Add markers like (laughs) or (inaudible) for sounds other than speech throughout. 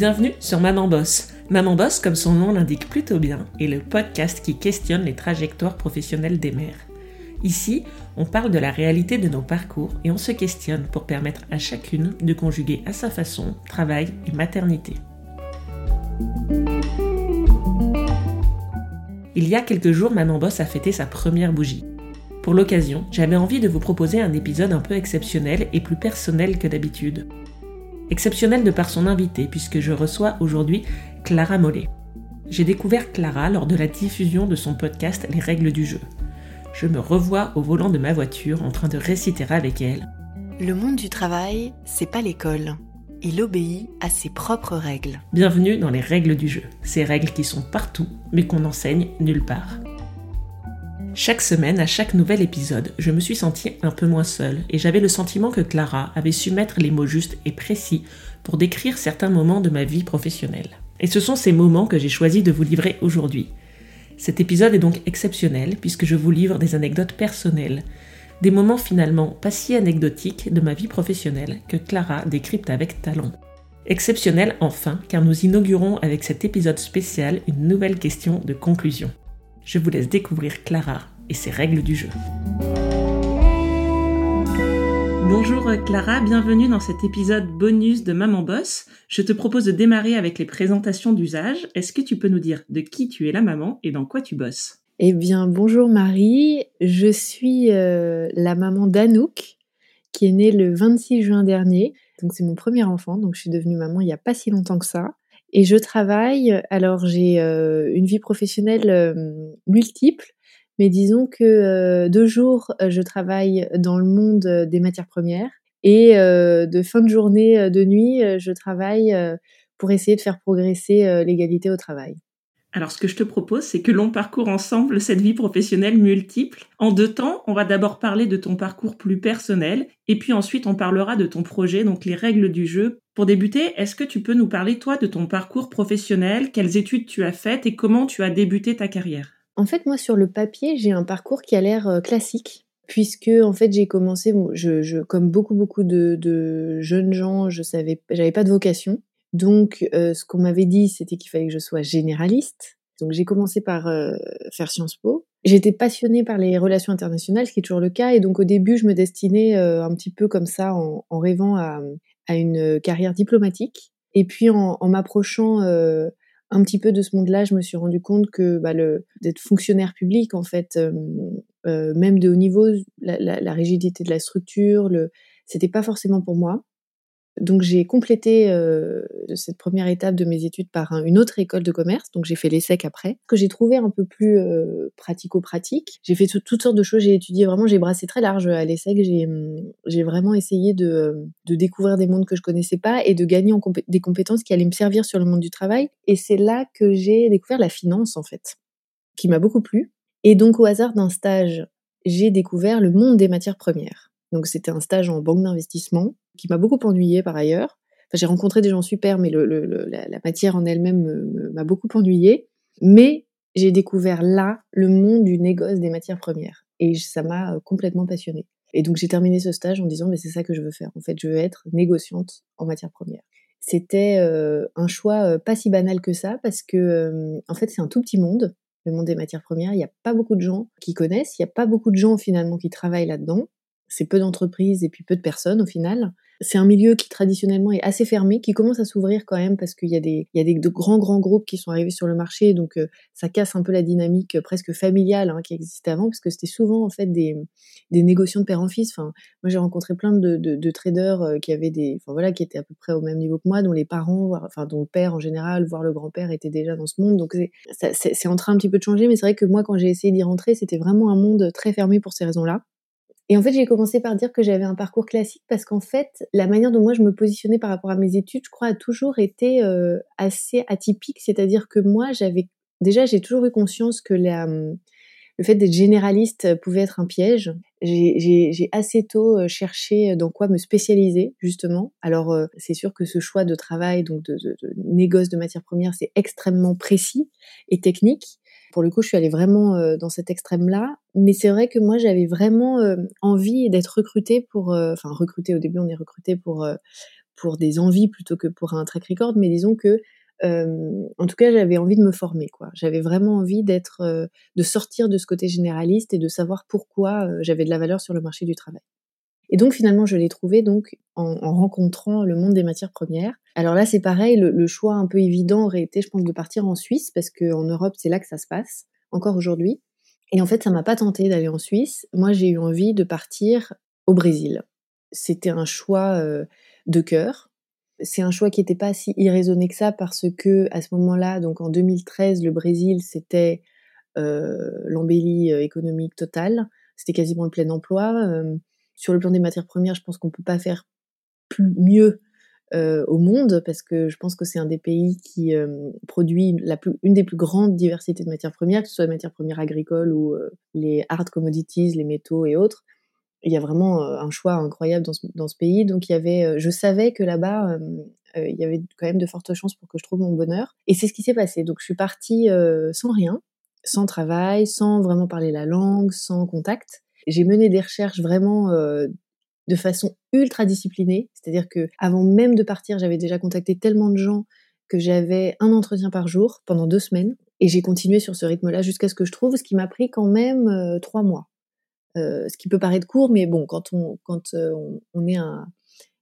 Bienvenue sur Maman Boss. Maman Boss, comme son nom l'indique plutôt bien, est le podcast qui questionne les trajectoires professionnelles des mères. Ici, on parle de la réalité de nos parcours et on se questionne pour permettre à chacune de conjuguer à sa façon travail et maternité. Il y a quelques jours, Maman Boss a fêté sa première bougie. Pour l'occasion, j'avais envie de vous proposer un épisode un peu exceptionnel et plus personnel que d'habitude. Exceptionnel de par son invité, puisque je reçois aujourd'hui Clara Mollet. J'ai découvert Clara lors de la diffusion de son podcast Les règles du jeu. Je me revois au volant de ma voiture en train de réciter avec elle. Le monde du travail, c'est pas l'école. Il obéit à ses propres règles. Bienvenue dans les règles du jeu, ces règles qui sont partout, mais qu'on n'enseigne nulle part. Chaque semaine, à chaque nouvel épisode, je me suis sentie un peu moins seule et j'avais le sentiment que Clara avait su mettre les mots justes et précis pour décrire certains moments de ma vie professionnelle. Et ce sont ces moments que j'ai choisi de vous livrer aujourd'hui. Cet épisode est donc exceptionnel puisque je vous livre des anecdotes personnelles, des moments finalement pas si anecdotiques de ma vie professionnelle que Clara décrypte avec talent. Exceptionnel enfin car nous inaugurons avec cet épisode spécial une nouvelle question de conclusion. Je vous laisse découvrir Clara et ses règles du jeu. Bonjour Clara, bienvenue dans cet épisode bonus de Maman Boss. Je te propose de démarrer avec les présentations d'usage. Est-ce que tu peux nous dire de qui tu es la maman et dans quoi tu bosses? Eh bien, bonjour Marie, je suis euh, la maman d'Anouk qui est née le 26 juin dernier. Donc c'est mon premier enfant, donc je suis devenue maman il n'y a pas si longtemps que ça. Et je travaille, alors j'ai euh, une vie professionnelle euh, multiple, mais disons que euh, deux jours, je travaille dans le monde des matières premières et de fin de journée, de nuit, je travaille pour essayer de faire progresser l'égalité au travail. Alors, ce que je te propose, c'est que l'on parcourt ensemble cette vie professionnelle multiple. En deux temps, on va d'abord parler de ton parcours plus personnel, et puis ensuite on parlera de ton projet, donc les règles du jeu. Pour débuter, est-ce que tu peux nous parler, toi, de ton parcours professionnel, quelles études tu as faites et comment tu as débuté ta carrière? En fait, moi, sur le papier, j'ai un parcours qui a l'air euh, classique puisque en fait j'ai commencé, comme beaucoup beaucoup de, jeunes gens, je savais, j'avais pas de vocation, donc, euh, ce qu'on m'avait dit, c'était qu'il fallait que je sois généraliste. Donc, j'ai commencé par euh, faire Sciences Po. J'étais passionnée par les relations internationales, ce qui est toujours le cas. Et donc, au début, je me destinais euh, un petit peu comme ça, en, rêvant à, une carrière diplomatique. Et puis, en, m'approchant un petit peu de ce monde-là, je me suis rendu compte que bah, d'être fonctionnaire public, en fait, même de haut niveau, la, la, rigidité de la structure, le, c'était pas forcément pour moi. Donc j'ai complété euh, cette première étape de mes études par une autre école de commerce, donc j'ai fait l'ESSEC après, que j'ai trouvé un peu plus euh, pratico-pratique. J'ai fait toutes sortes de choses, j'ai étudié vraiment, j'ai brassé très large à l'ESSEC, j'ai, j'ai vraiment essayé de, de, découvrir des mondes que je connaissais pas et de gagner des compétences qui allaient me servir sur le monde du travail. Et c'est là que j'ai découvert la finance en fait, qui m'a beaucoup plu. Et donc au hasard d'un stage, j'ai découvert le monde des matières premières. Donc c'était un stage en banque d'investissement qui m'a beaucoup ennuyée par ailleurs. Enfin, j'ai rencontré des gens super, mais le, la, matière en elle-même m'a beaucoup ennuyée. Mais j'ai découvert là le monde du négoce des matières premières. Et ça m'a euh, complètement passionnée. Et donc j'ai terminé ce stage en disant, mais c'est ça que je veux faire. En fait, je veux être négociante en matières premières. C'était euh, un choix euh, pas si banal que ça, parce que en fait, c'est un tout petit monde, le monde des matières premières. Il n'y a pas beaucoup de gens qui connaissent, il n'y a pas beaucoup de gens finalement qui travaillent là-dedans c'est peu d'entreprises et puis peu de personnes au final. C'est un milieu qui traditionnellement est assez fermé, qui commence à s'ouvrir quand même parce qu'il y a des, il y a des de grands grands groupes qui sont arrivés sur le marché, donc euh, ça casse un peu la dynamique euh, presque familiale hein, qui existait avant, parce que c'était souvent en fait des, des négociants de père en fils. Enfin, moi j'ai rencontré plein de, de, traders euh, qui avaient des, enfin voilà, qui étaient à peu près au même niveau que moi, dont les parents, enfin dont le père en général, voire le grand-père était déjà dans ce monde. Donc c'est en train un petit peu de changer, mais c'est vrai que moi quand j'ai essayé d'y rentrer, c'était vraiment un monde très fermé pour ces raisons-là. Et en fait, j'ai commencé par dire que j'avais un parcours classique parce qu'en fait, la manière dont moi je me positionnais par rapport à mes études, je crois, a toujours été euh, assez atypique. C'est-à-dire que moi, j'avais déjà, j'ai toujours eu conscience que hum, le fait d'être généraliste pouvait être un piège. J'ai assez tôt euh, cherché dans quoi me spécialiser, justement. Alors, euh, c'est sûr que ce choix de travail, donc de, de négoce de matières premières, c'est extrêmement précis et technique. Pour le coup, je suis allée vraiment euh, dans cet extrême-là. Mais c'est vrai que moi, j'avais vraiment euh, envie d'être recrutée pour... Euh, enfin, recrutée, au début, on est recruté pour pour des envies plutôt que pour un track record, mais disons que en tout cas, j'avais envie de me former, quoi. J'avais vraiment envie d'être, de sortir de ce côté généraliste et de savoir pourquoi j'avais de la valeur sur le marché du travail. Et donc finalement, je l'ai trouvé donc en, rencontrant le monde des matières premières. Alors là, c'est pareil, le, choix un peu évident aurait été, je pense, de partir en Suisse parce qu'en Europe, c'est là que ça se passe encore aujourd'hui. Et en fait, ça m'a pas tenté d'aller en Suisse. Moi, j'ai eu envie de partir au Brésil. C'était un choix de cœur c'est un choix qui n'était pas si irraisonné que ça parce que à ce moment-là, donc en 2013, le Brésil c'était euh, l'embellie euh, économique totale, c'était quasiment le plein emploi. Euh, sur le plan des matières premières, je pense qu'on peut pas faire plus mieux au monde parce que je pense que c'est un des pays qui produit la plus, une des plus grandes diversités de matières premières, que ce soit les matières premières agricoles ou les hard commodities, les métaux et autres il y a vraiment un choix incroyable dans ce, dans ce pays. Donc il y avait, je savais que là-bas, il y avait quand même de fortes chances pour que je trouve mon bonheur. Et c'est ce qui s'est passé. Donc je suis partie sans rien, sans travail, sans vraiment parler la langue, sans contact. J'ai mené des recherches vraiment de façon ultra disciplinée. C'est-à-dire que avant même de partir, j'avais déjà contacté tellement de gens que j'avais un entretien par jour pendant deux semaines. Et j'ai continué sur ce rythme-là jusqu'à ce que je trouve, ce qui m'a pris quand même trois mois. Euh, ce qui peut paraître court, mais bon, quand on, quand euh, on, est un,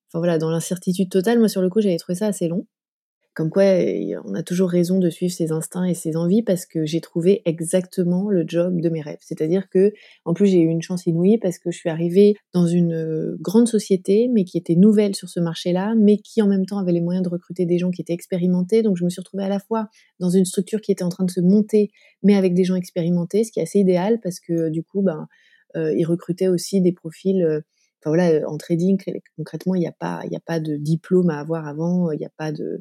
enfin voilà, dans l'incertitude totale, moi sur le coup, j'avais trouvé ça assez long. Comme quoi, on a toujours raison de suivre ses instincts et ses envies parce que j'ai trouvé exactement le job de mes rêves. C'est-à-dire que, en plus, j'ai eu une chance inouïe parce que je suis arrivée dans une euh, grande société, mais qui était nouvelle sur ce marché-là, mais qui en même temps avait les moyens de recruter des gens qui étaient expérimentés. Donc, je me suis retrouvée à la fois dans une structure qui était en train de se monter, mais avec des gens expérimentés, ce qui est assez idéal parce que, du coup, ben, euh, ils recrutaient aussi des profils. Euh, enfin voilà, en trading, concrètement, il n'y a pas, a pas de diplôme à avoir avant, il n'y a pas de,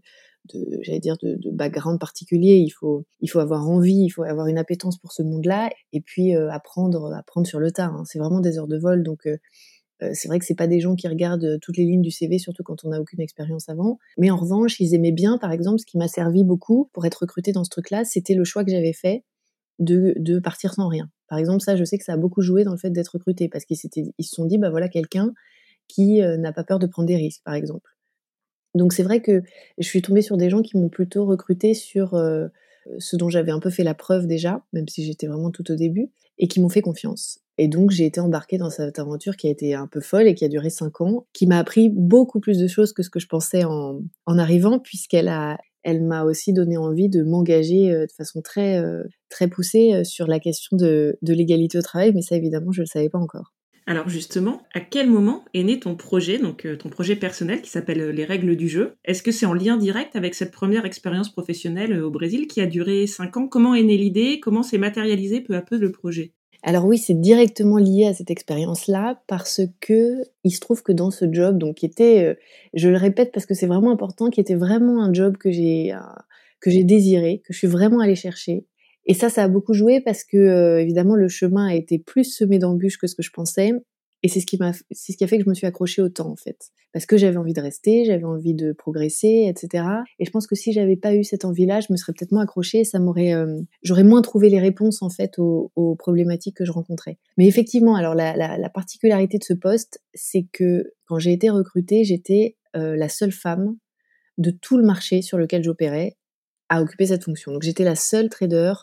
de j'allais dire de, background particulier. Il faut, il faut avoir envie, il faut avoir une appétence pour ce monde-là, et puis euh, apprendre, apprendre sur le tas. Hein. C'est vraiment des heures de vol, donc c'est vrai que c'est pas des gens qui regardent toutes les lignes du CV, surtout quand on n'a aucune expérience avant. Mais en revanche, ils aimaient bien, par exemple, ce qui m'a servi beaucoup pour être recruté dans ce truc-là, c'était le choix que j'avais fait de, de partir sans rien. Par exemple, ça, je sais que ça a beaucoup joué dans le fait d'être recruté parce qu'ils ils se sont dit, bah voilà, quelqu'un qui euh, n'a pas peur de prendre des risques, par exemple. Donc c'est vrai que je suis tombée sur des gens qui m'ont plutôt recruté sur euh, ce dont j'avais un peu fait la preuve déjà, même si j'étais vraiment tout au début, et qui m'ont fait confiance. Et donc j'ai été embarquée dans cette aventure qui a été un peu folle et qui a duré cinq ans, qui m'a appris beaucoup plus de choses que ce que je pensais en, arrivant, puisqu'elle a, elle m'a aussi donné envie de m'engager euh, de façon très, euh, très poussée sur la question de, l'égalité au travail, mais ça évidemment je ne le savais pas encore. Alors justement, à quel moment est né ton projet, donc ton projet personnel qui s'appelle Les règles du jeu? Est-ce que c'est en lien direct avec cette première expérience professionnelle au Brésil qui a duré cinq ans? Comment est née l'idée? Comment s'est matérialisé peu à peu le projet? Alors oui, c'est directement lié à cette expérience-là parce que il se trouve que dans ce job, donc qui était, euh, je le répète parce que c'est vraiment important, qui était vraiment un job que j'ai euh, que j'ai désiré, que je suis vraiment allée chercher. Et ça, ça a beaucoup joué parce que euh, évidemment le chemin a été plus semé d'embûches que ce que je pensais. Et c'est ce qui m'a, c'est ce qui a fait que je me suis accrochée au temps en fait, parce que j'avais envie de rester, j'avais envie de progresser, etc. Et je pense que si j'avais pas eu cette envie-là, je me serais peut-être moins accrochée, ça m'aurait, euh, j'aurais moins trouvé les réponses en fait aux, problématiques que je rencontrais. Mais effectivement, alors la, la, particularité de ce poste, c'est que quand j'ai été recrutée, j'étais euh, la seule femme de tout le marché sur lequel j'opérais à occuper cette fonction. Donc j'étais la seule trader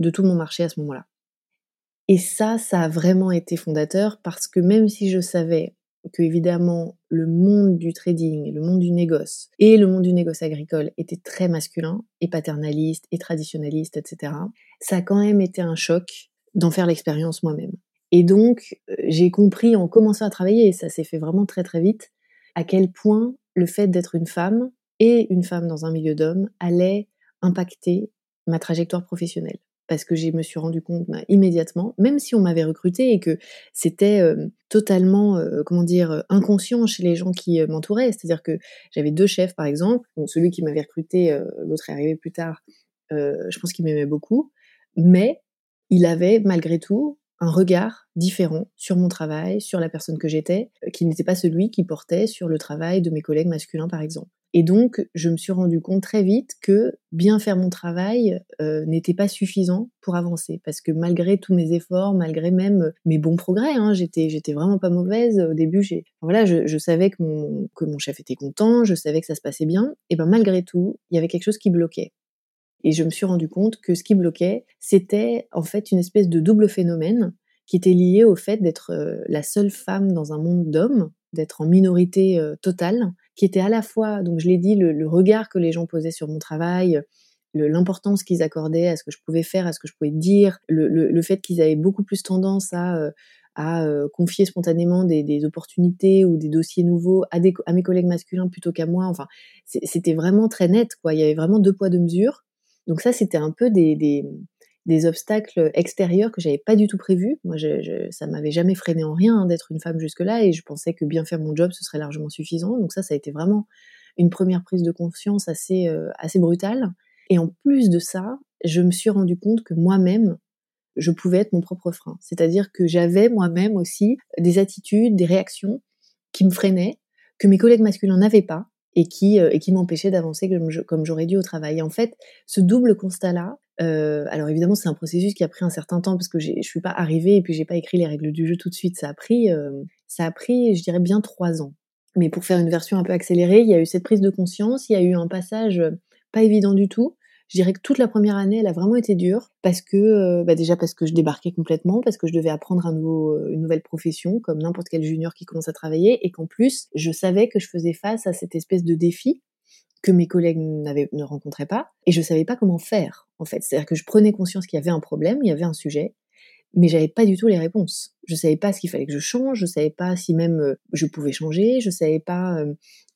de tout mon marché à ce moment-là. Et ça, ça a vraiment été fondateur parce que même si je savais que évidemment le monde du trading, le monde du négoce et le monde du négoce agricole était très masculin et paternaliste et traditionnaliste, etc. Ça a quand même été un choc d'en faire l'expérience moi-même. Et donc euh, j'ai compris en commençant à travailler, et ça s'est fait vraiment très très vite, à quel point le fait d'être une femme et une femme dans un milieu d'hommes allait impacter ma trajectoire professionnelle parce que je me suis rendu compte bah, immédiatement, même si on m'avait recruté et que c'était totalement, comment dire, inconscient chez les gens qui m'entouraient. C'est-à-dire que j'avais deux chefs, par exemple. celui qui m'avait recruté, l'autre est arrivé plus tard. je pense qu'il m'aimait beaucoup, mais il avait malgré tout un regard différent sur mon travail, sur la personne que j'étais, qui n'était pas celui qui portait sur le travail de mes collègues masculins, par exemple. Et donc, je me suis rendu compte très vite que bien faire mon travail euh, n'était pas suffisant pour avancer, parce que malgré tous mes efforts, malgré même mes bons progrès, hein, j'étais j'étais vraiment pas mauvaise. Au début, j'ai voilà, je, je, savais que mon que mon chef était content, je savais que ça se passait bien. Et ben malgré tout, il y avait quelque chose qui bloquait. Et je me suis rendu compte que ce qui bloquait, c'était en fait une espèce de double phénomène qui était lié au fait d'être euh, la seule femme dans un monde d'hommes, d'être en minorité euh, totale, qui était à la fois, donc je l'ai dit, le, regard que les gens posaient sur mon travail, l'importance qu'ils accordaient à ce que je pouvais faire, à ce que je pouvais dire, le, fait qu'ils avaient beaucoup plus tendance à, euh, à confier spontanément des, opportunités ou des dossiers nouveaux à, des, à mes collègues masculins plutôt qu'à moi. Enfin, c'était vraiment très net, quoi. Il y avait vraiment deux poids, deux mesures. Donc ça, c'était un peu des, des, obstacles extérieurs que j'avais pas du tout prévus. Moi, je, je, ça m'avait jamais freiné en rien hein, d'être une femme jusque-là, et je pensais que bien faire mon job, ce serait largement suffisant. Donc ça, ça a été vraiment une première prise de conscience assez, euh, assez brutale. Et en plus de ça, je me suis rendu compte que moi-même, je pouvais être mon propre frein. C'est-à-dire que j'avais moi-même aussi des attitudes, des réactions qui me freinaient, que mes collègues masculins n'avaient pas, et qui, euh, et qui m'empêchait d'avancer comme, j'aurais dû au travail. en fait, ce double constat-là, euh, alors évidemment, c'est un processus qui a pris un certain temps parce que je suis pas arrivée et puis j'ai pas écrit les règles du jeu tout de suite. Ça a pris, euh, ça a pris, je dirais bien trois ans. Mais pour faire une version un peu accélérée, il y a eu cette prise de conscience, il y a eu un passage pas évident du tout, je dirais que toute la première année, elle a vraiment été dure parce que, euh, bah déjà parce que je débarquais complètement, parce que je devais apprendre un nouveau, euh, une nouvelle profession comme n'importe quel junior qui commence à travailler, et qu'en plus, je savais que je faisais face à cette espèce de défi que mes collègues ne rencontraient pas, et je savais pas comment faire en fait. C'est-à-dire que je prenais conscience qu'il y avait un problème, il y avait un sujet, mais j'avais pas du tout les réponses. Je savais pas ce qu'il fallait que je change, je savais pas si même euh, je pouvais changer, je savais pas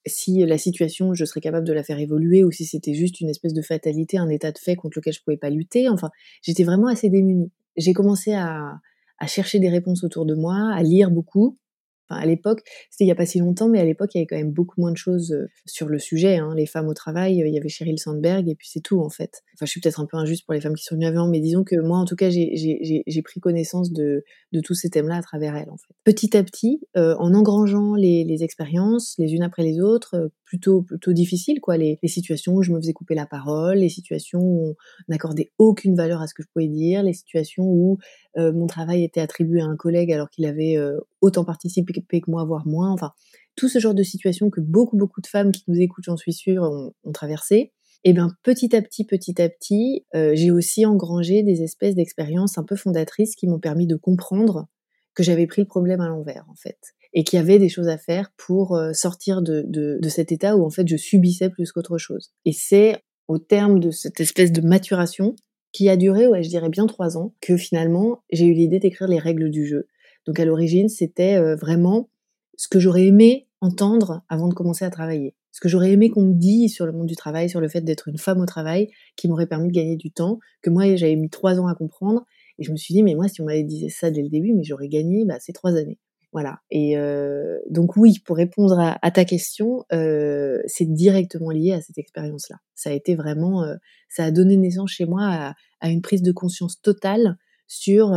si la situation, je serais capable de la faire évoluer ou si c'était juste une espèce de fatalité, un état de fait contre lequel je pouvais pas lutter. Enfin, j'étais vraiment assez démunie. J'ai commencé à, à chercher des réponses autour de moi, à lire beaucoup, à l'époque, c'était il n'y a pas si longtemps, mais à l'époque, il y avait quand même beaucoup moins de choses euh, sur le sujet. Hein. Les femmes au travail, euh, il y avait Sheryl Sandberg, et puis c'est tout, en fait. Enfin, je suis peut-être un peu injuste pour les femmes qui sont venues avant, mais disons que moi, en tout cas, j'ai pris connaissance de, tous ces thèmes-là à travers fait. Petit à petit, euh, en engrangeant les, expériences, les unes après les autres, plutôt, plutôt difficiles, quoi. Les, les, situations où je me faisais couper la parole, les situations où on n'accordait aucune valeur à ce que je pouvais dire, les situations où mon travail était attribué à un collègue alors qu'il avait autant participé que moi, voire moins. Enfin, tout ce genre de situations que beaucoup, beaucoup de femmes qui nous écoutent, j'en suis sûre, ont, traversé. Et bien, petit à petit, petit à petit, euh, j'ai aussi engrangé des espèces d'expériences un peu fondatrices qui m'ont permis de comprendre que j'avais pris le problème à l'envers, en fait. Et qu'il y avait des choses à faire pour euh, sortir de, de, de cet état où, en fait, je subissais plus qu'autre chose. Et c'est au terme de cette espèce de maturation qui a duré, ouais, je dirais bien trois ans, que finalement, j'ai eu l'idée d'écrire les règles du jeu. Donc à l'origine, c'était euh, vraiment ce que j'aurais aimé entendre avant de commencer à travailler. Ce que j'aurais aimé qu'on me dise sur le monde du travail, sur le fait d'être une femme au travail, qui m'aurait permis de gagner du temps, que moi j'avais mis trois ans à comprendre. Et je me suis dit, mais moi, si on m'avait dit ça dès le début, mais j'aurais gagné bah, ces trois années. Voilà. Et euh, donc oui, pour répondre à, ta question, euh, c'est directement lié à cette expérience-là. Ça a été vraiment, ça a donné naissance chez moi à, à, une prise de conscience totale sur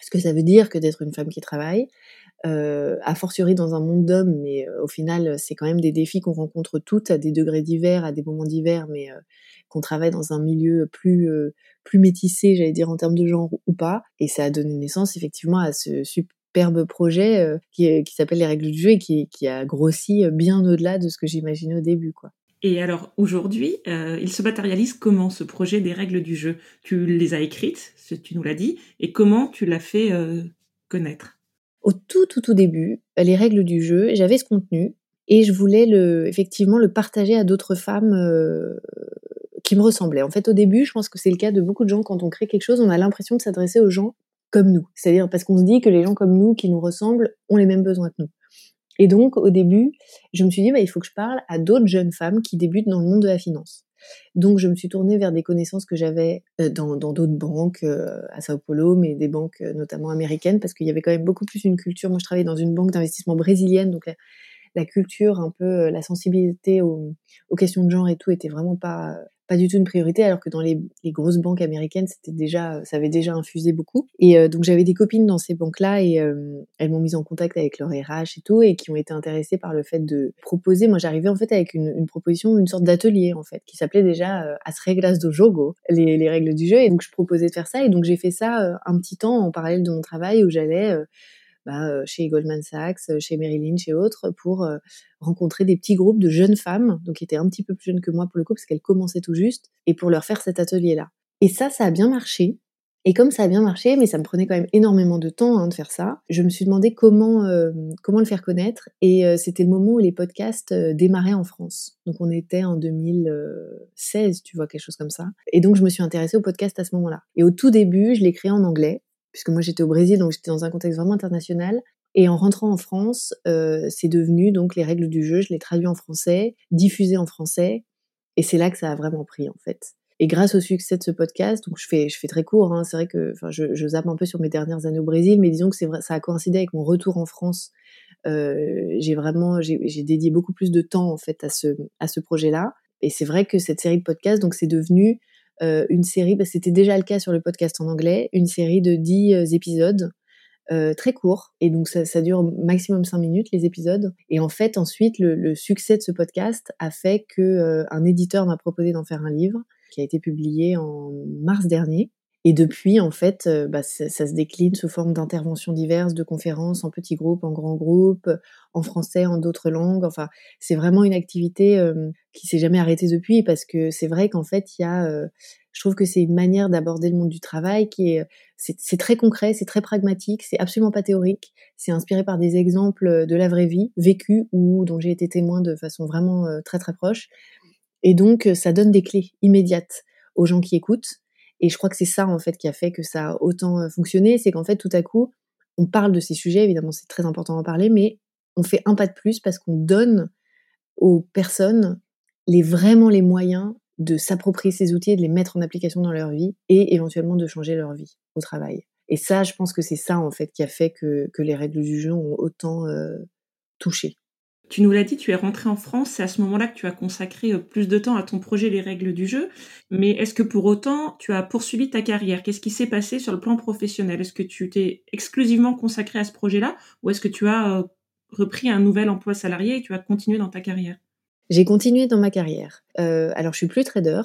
ce que ça veut dire que d'être une femme qui travaille, euh, a fortiori dans un monde d'hommes, mais euh, au final, c'est quand même des défis qu'on rencontre toutes à des degrés divers, à des moments divers, mais euh, qu'on travaille dans un milieu plus euh, plus métissé, j'allais dire en termes de genre ou pas. Et ça a donné naissance effectivement à ce superbe projet qui, qui s'appelle les règles du jeu et qui, qui a grossi bien au-delà de ce que j'imaginais au début, quoi. Et alors aujourd'hui, euh, il se matérialise comment ce projet des règles du jeu? Tu les as écrites, tu nous l'as dit, et comment tu l'as fait euh, connaître? Au tout tout tout début, les règles du jeu, j'avais ce contenu et je voulais effectivement le partager à d'autres femmes euh, qui me ressemblaient. En fait, au début, je pense que c'est le cas de beaucoup de gens quand on crée quelque chose, on a l'impression de s'adresser aux gens comme nous, c'est-à-dire parce qu'on se dit que les gens comme nous qui nous ressemblent ont les mêmes besoins que nous. Et donc, au début, je me suis dit, bah, il faut que je parle à d'autres jeunes femmes qui débutent dans le monde de la finance. Donc, je me suis tournée vers des connaissances que j'avais euh, dans d'autres banques euh, à Sao Paulo, mais des banques euh, notamment américaines, parce qu'il y avait quand même beaucoup plus une culture. Moi, je travaillais dans une banque d'investissement brésilienne, donc la, culture, un peu la sensibilité aux, questions de genre et tout était vraiment pas pas du tout une priorité, alors que dans les, grosses banques américaines, c'était déjà, ça avait déjà infusé beaucoup. Et euh, donc j'avais des copines dans ces banques-là et euh, elles m'ont mise en contact avec leur RH et tout, et qui ont été intéressées par le fait de proposer. Moi, j'arrivais en fait avec une, proposition, une sorte d'atelier en fait, qui s'appelait déjà euh, As reglas do jogo, les, règles du jeu. Et donc je proposais de faire ça, et donc j'ai fait ça un petit temps en parallèle de mon travail où j'allais bah, chez Goldman Sachs, chez Merrill chez autres, pour rencontrer des petits groupes de jeunes femmes, donc qui étaient un petit peu plus jeunes que moi pour le coup, parce qu'elles commençaient tout juste, et pour leur faire cet atelier-là. Et ça, ça a bien marché. Et comme ça a bien marché, mais ça me prenait quand même énormément de temps hein, de faire ça, je me suis demandé comment, comment le faire connaître. Et c'était le moment où les podcasts démarraient en France. Donc on était en 2016, tu vois, quelque chose comme ça. Et donc je me suis intéressée au podcast à ce moment-là. Et au tout début, je l'ai créé en anglais puisque moi j'étais au Brésil, donc j'étais dans un contexte vraiment international. Et en rentrant en France, euh, c'est devenu donc les règles du jeu. Je l'ai traduit en français, diffusé en français, et c'est là que ça a vraiment pris en fait. Et grâce au succès de ce podcast, donc je fais, je fais très court, hein, c'est vrai que je, je zappe un peu sur mes dernières années au Brésil, mais disons que c'est vrai, ça a coïncidé avec mon retour en France. Euh, j'ai vraiment, j'ai dédié beaucoup plus de temps en fait à ce, à ce projet-là. Et c'est vrai que cette série de podcasts, donc c'est devenu une série, bah, c'était déjà le cas sur le podcast en anglais, une série de 10 euh, épisodes euh, très courts. Et donc ça, dure maximum 5 minutes les épisodes. Et en fait, ensuite, le, le succès de ce podcast a fait que un éditeur m'a proposé d'en faire un livre qui a été publié en mars dernier. Et depuis, en fait, bah, ça, se décline sous forme d'interventions diverses, de conférences en petits groupes, en grands groupes, en français, en d'autres langues. Enfin, c'est vraiment une activité euh, qui s'est jamais arrêtée depuis parce que c'est vrai qu'en fait, il y a, je trouve que c'est une manière d'aborder le monde du travail qui est, c'est très concret, c'est très pragmatique, c'est absolument pas théorique. C'est inspiré par des exemples de la vraie vie, vécus ou dont j'ai été témoin de façon vraiment très très proche. Et donc, ça donne des clés immédiates aux gens qui écoutent et je crois que c'est ça, en fait, qui a fait que ça a autant fonctionné. C'est qu'en fait, tout à coup, on parle de ces sujets. Évidemment, c'est très important d'en parler, mais on fait un pas de plus parce qu'on donne aux personnes les, vraiment les moyens de s'approprier ces outils de les mettre en application dans leur vie et éventuellement de changer leur vie au travail. Et ça, je pense que c'est ça, en fait, qui a fait que, les règles du jeu ont autant touché. Tu nous l'as dit, tu es rentré en France, c'est à ce moment-là que tu as consacré euh, plus de temps à ton projet Les règles du jeu. Mais est-ce que pour autant, tu as poursuivi ta carrière? Qu'est-ce qui s'est passé sur le plan professionnel? Est-ce que tu t'es exclusivement consacré à ce projet-là ou est-ce que tu as euh, repris un nouvel emploi salarié et tu as continué dans ta carrière? J'ai continué dans ma carrière. Euh, alors, je suis plus trader.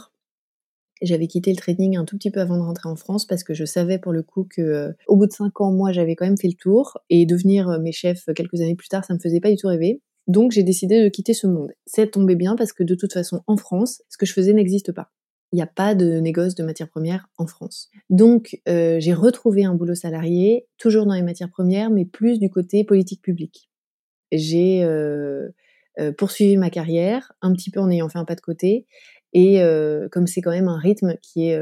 J'avais quitté le trading un tout petit peu avant de rentrer en France parce que je savais pour le coup que au bout de cinq ans, moi, j'avais quand même fait le tour et devenir mes chefs quelques années plus tard, ça me faisait pas du tout rêver. Donc j'ai décidé de quitter ce monde. C'est tombé bien parce que de toute façon, en France, ce que je faisais n'existe pas. Il n'y a pas de négoce de matières premières en France. Donc euh, j'ai retrouvé un boulot salarié, toujours dans les matières premières, mais plus du côté politique publique. J'ai euh, euh, poursuivi ma carrière, un petit peu en ayant fait un pas de côté, et comme c'est quand même un rythme qui est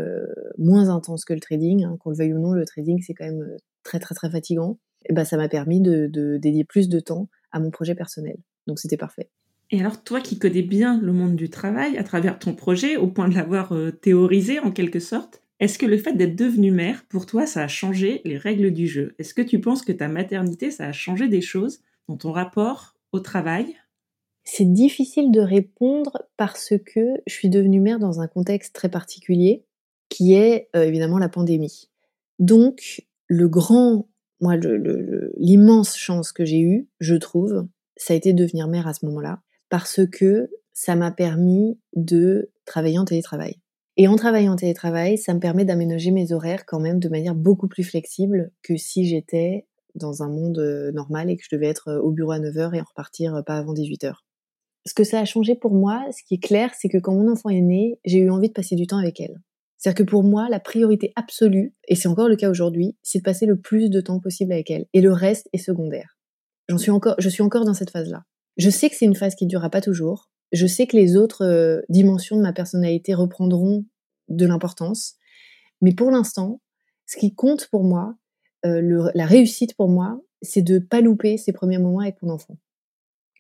moins intense que le trading, hein, qu'on le veuille ou non, le trading c'est quand même très très très fatigant. Et ben ça m'a permis de dédier plus de temps à mon projet personnel. Donc c'était parfait. Et alors toi qui connais bien le monde du travail à travers ton projet, au point de l'avoir euh, théorisé en quelque sorte, est-ce que le fait d'être devenue mère, pour toi, ça a changé les règles du jeu? Est-ce que tu penses que ta maternité, ça a changé des choses dans ton rapport au travail? C'est difficile de répondre parce que je suis devenue mère dans un contexte très particulier, qui est euh, évidemment la pandémie. Donc, le grand, moi, l'immense chance que j'ai eue, je trouve, ça a été de devenir mère à ce moment-là, parce que ça m'a permis de travailler en télétravail. Et en travaillant en télétravail, ça me permet d'aménager mes horaires quand même de manière beaucoup plus flexible que si j'étais dans un monde euh, normal et que je devais être euh, au bureau à 9h et en repartir euh, pas avant 18h. Ce que ça a changé pour moi, ce qui est clair, c'est que quand mon enfant est né, j'ai eu envie de passer du temps avec elle. C'est-à-dire que pour moi, la priorité absolue, et c'est encore le cas aujourd'hui, c'est de passer le plus de temps possible avec elle. Et le reste est secondaire. J'en suis encore, je suis encore dans cette phase-là. Je sais que c'est une phase qui ne durera pas toujours. Je sais que les autres euh, dimensions de ma personnalité reprendront de l'importance. Mais pour l'instant, ce qui compte pour moi, euh, la réussite pour moi, c'est de pas louper ces premiers moments avec mon enfant.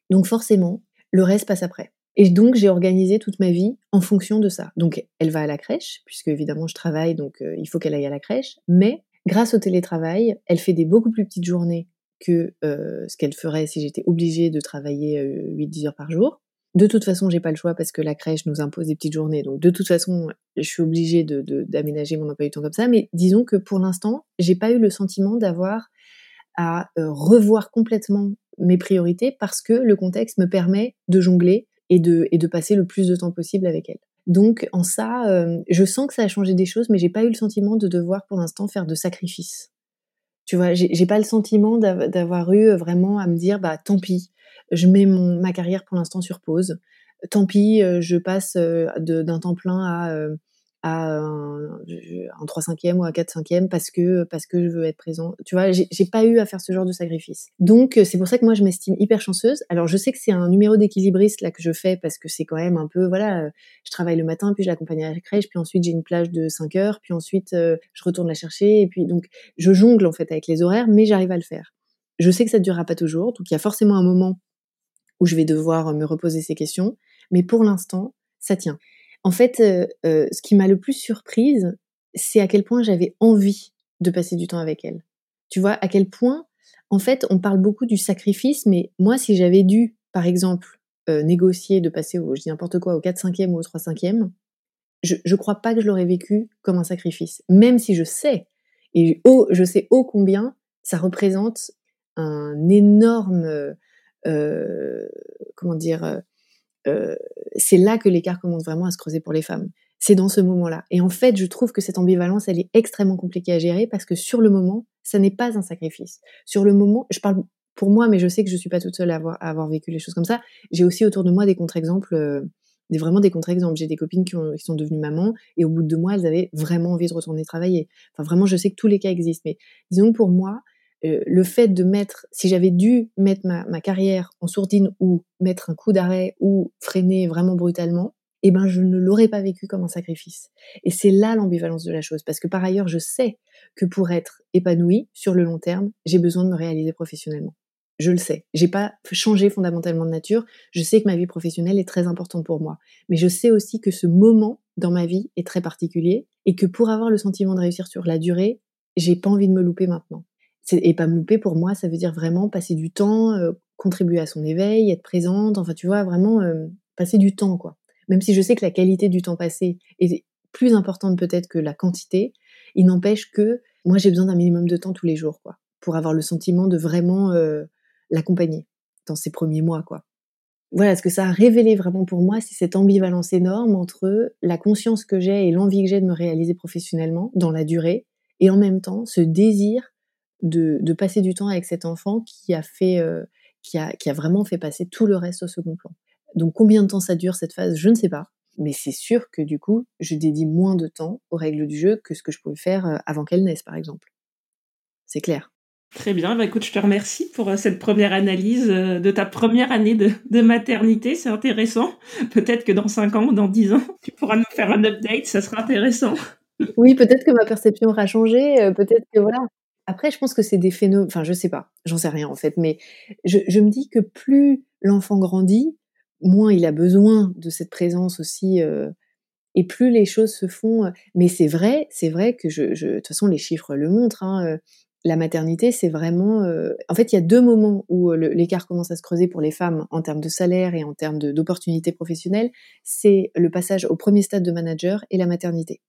Donc forcément, le reste passe après. Et donc j'ai organisé toute ma vie en fonction de ça. Donc elle va à la crèche, puisque évidemment je travaille, donc euh, il faut qu'elle aille à la crèche. Mais grâce au télétravail, elle fait des beaucoup plus petites journées que ce qu'elle ferait si j'étais obligée de travailler 8-10 heures par jour. De toute façon, j'ai pas le choix parce que la crèche nous impose des petites journées. Donc, de toute façon, je suis obligée de, d'aménager mon emploi du temps comme ça. Mais disons que pour l'instant, j'ai pas eu le sentiment d'avoir à euh, revoir complètement mes priorités parce que le contexte me permet de jongler et de, et de passer le plus de temps possible avec elle. Donc en ça, euh, je sens que ça a changé des choses, mais j'ai pas eu le sentiment de devoir pour l'instant faire de sacrifices. Tu vois, j'ai pas le sentiment d'avoir eu vraiment à me dire bah tant pis, je mets mon, ma carrière pour l'instant sur pause. Tant pis, euh, je passe euh, d'un temps plein à à un, un 3 5 ou un 4 5 parce que parce que je veux être présent. Tu vois, j'ai pas eu à faire ce genre de sacrifice. Donc c'est pour ça que moi je m'estime hyper chanceuse. Alors je sais que c'est un numéro d'équilibriste là que je fais parce que c'est quand même un peu voilà, je travaille le matin puis je l'accompagne à la crèche puis ensuite j'ai une plage de 5 heures puis ensuite euh, je retourne la chercher et puis donc je jongle en fait avec les horaires mais j'arrive à le faire. Je sais que ça ne durera pas toujours donc il y a forcément un moment où je vais devoir me reposer ces questions mais pour l'instant ça tient. En fait, euh, euh, ce qui m'a le plus surprise, c'est à quel point j'avais envie de passer du temps avec elle. Tu vois, à quel point, en fait, on parle beaucoup du sacrifice, mais moi, si j'avais dû, par exemple, euh, négocier de passer au, je dis n'importe quoi, au 4-5e ou au 3-5e, je ne crois pas que je l'aurais vécu comme un sacrifice. Même si je sais, et je sais ô combien ça représente un énorme, comment dire, euh, c'est là que l'écart commence vraiment à se creuser pour les femmes. C'est dans ce moment-là. Et en fait, je trouve que cette ambivalence, elle est extrêmement compliquée à gérer parce que sur le moment, ça n'est pas un sacrifice. Sur le moment, je parle pour moi, mais je sais que je suis pas toute seule à avoir, à avoir vécu les choses comme ça. J'ai aussi autour de moi des contre-exemples, euh, des, vraiment des contre-exemples. J'ai des copines qui, ont, qui, sont devenues mamans et au bout de deux mois, elles avaient vraiment envie de retourner travailler. Enfin, vraiment, je sais que tous les cas existent. Mais disons que pour moi, euh, le fait de mettre, si j'avais dû mettre ma, carrière en sourdine ou mettre un coup d'arrêt ou freiner vraiment brutalement, eh ben je ne l'aurais pas vécu comme un sacrifice. Et c'est là l'ambivalence de la chose, parce que par ailleurs, je sais que pour être épanouie sur le long terme, j'ai besoin de me réaliser professionnellement. Je le sais. J'ai pas changé fondamentalement de nature. Je sais que ma vie professionnelle est très importante pour moi. Mais je sais aussi que ce moment dans ma vie est très particulier et que pour avoir le sentiment de réussir sur la durée, j'ai pas envie de me louper maintenant et pas louper pour moi, ça veut dire vraiment passer du temps, euh, contribuer à son éveil, être présente, enfin tu vois, vraiment euh, passer du temps quoi. Même si je sais que la qualité du temps passé est plus importante peut-être que la quantité, il n'empêche que moi j'ai besoin d'un minimum de temps tous les jours quoi, pour avoir le sentiment de vraiment euh, l'accompagner dans ces premiers mois quoi. Voilà, ce que ça a révélé vraiment pour moi, c'est cette ambivalence énorme entre la conscience que j'ai et l'envie que j'ai de me réaliser professionnellement dans la durée, et en même temps ce désir de, passer du temps avec cet enfant qui a fait, euh, qui, a, qui a vraiment fait passer tout le reste au second plan. Donc combien de temps ça dure cette phase, je ne sais pas. Mais c'est sûr que du coup, je dédie moins de temps aux règles du jeu que ce que je pouvais faire euh, avant qu'elle naisse, par exemple. C'est clair. Très bien, bah écoute, je te remercie pour euh, cette première analyse de ta première année de, de maternité, c'est intéressant. Peut-être que dans 5 ans ou dans 10 ans, tu pourras nous faire un update, ça sera intéressant. Oui, peut-être que ma perception aura changé, peut-être que voilà, après, je pense que c'est des phénomènes, enfin, je sais pas, j'en sais rien en fait, mais je, je me dis que plus l'enfant grandit, moins il a besoin de cette présence aussi, euh, et plus les choses se font. Euh, mais c'est vrai, c'est vrai que je, je, de toute façon, les chiffres le montrent. Hein, euh, la maternité, c'est vraiment. en fait, il y a deux moments où l'écart commence à se creuser pour les femmes en termes de salaire et en termes d'opportunités professionnelles. C'est le passage au premier stade de manager et la maternité.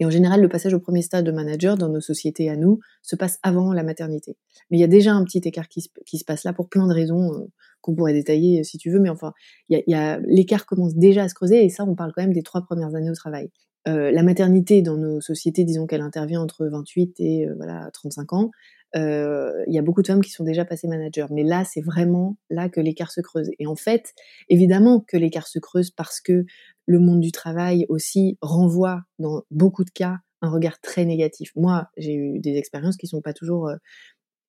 Et en général, le passage au premier stade de manager dans nos sociétés à nous se passe avant la maternité. Mais il y a déjà un petit écart qui se, passe là pour plein de raisons euh, qu'on pourrait détailler euh, si tu veux. Mais enfin, y l'écart commence déjà à se creuser et ça, on parle quand même des trois premières années au travail. Euh, la maternité dans nos sociétés, disons qu'elle intervient entre 28 et voilà 35 ans. Il y a beaucoup de femmes qui sont déjà passées manager, mais là c'est vraiment là que l'écart se creuse. Et en fait, évidemment que l'écart se creuse parce que le monde du travail aussi renvoie dans beaucoup de cas un regard très négatif. Moi, j'ai eu des expériences qui sont pas toujours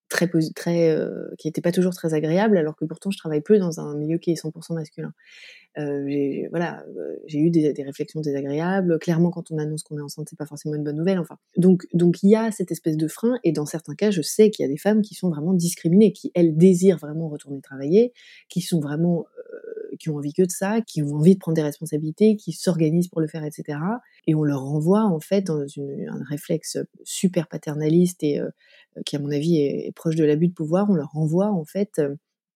très, très euh, qui n'était pas toujours très agréable, alors que pourtant je travaille plus dans un milieu qui est 100% masculin. Euh, j'ai, voilà, euh, j'ai eu des, des, réflexions désagréables. Clairement, quand on annonce qu'on est enceinte, c'est pas forcément une bonne nouvelle. Enfin, donc, donc il y a cette espèce de frein, et dans certains cas, je sais qu'il y a des femmes qui sont vraiment discriminées, qui elles désirent vraiment retourner travailler, qui sont vraiment, qui ont envie que de ça, qui ont envie de prendre des responsabilités, qui s'organisent pour le faire, etc. Et on leur renvoie en fait dans un réflexe super paternaliste et qui à mon avis est, proche de l'abus de pouvoir, on leur renvoie en fait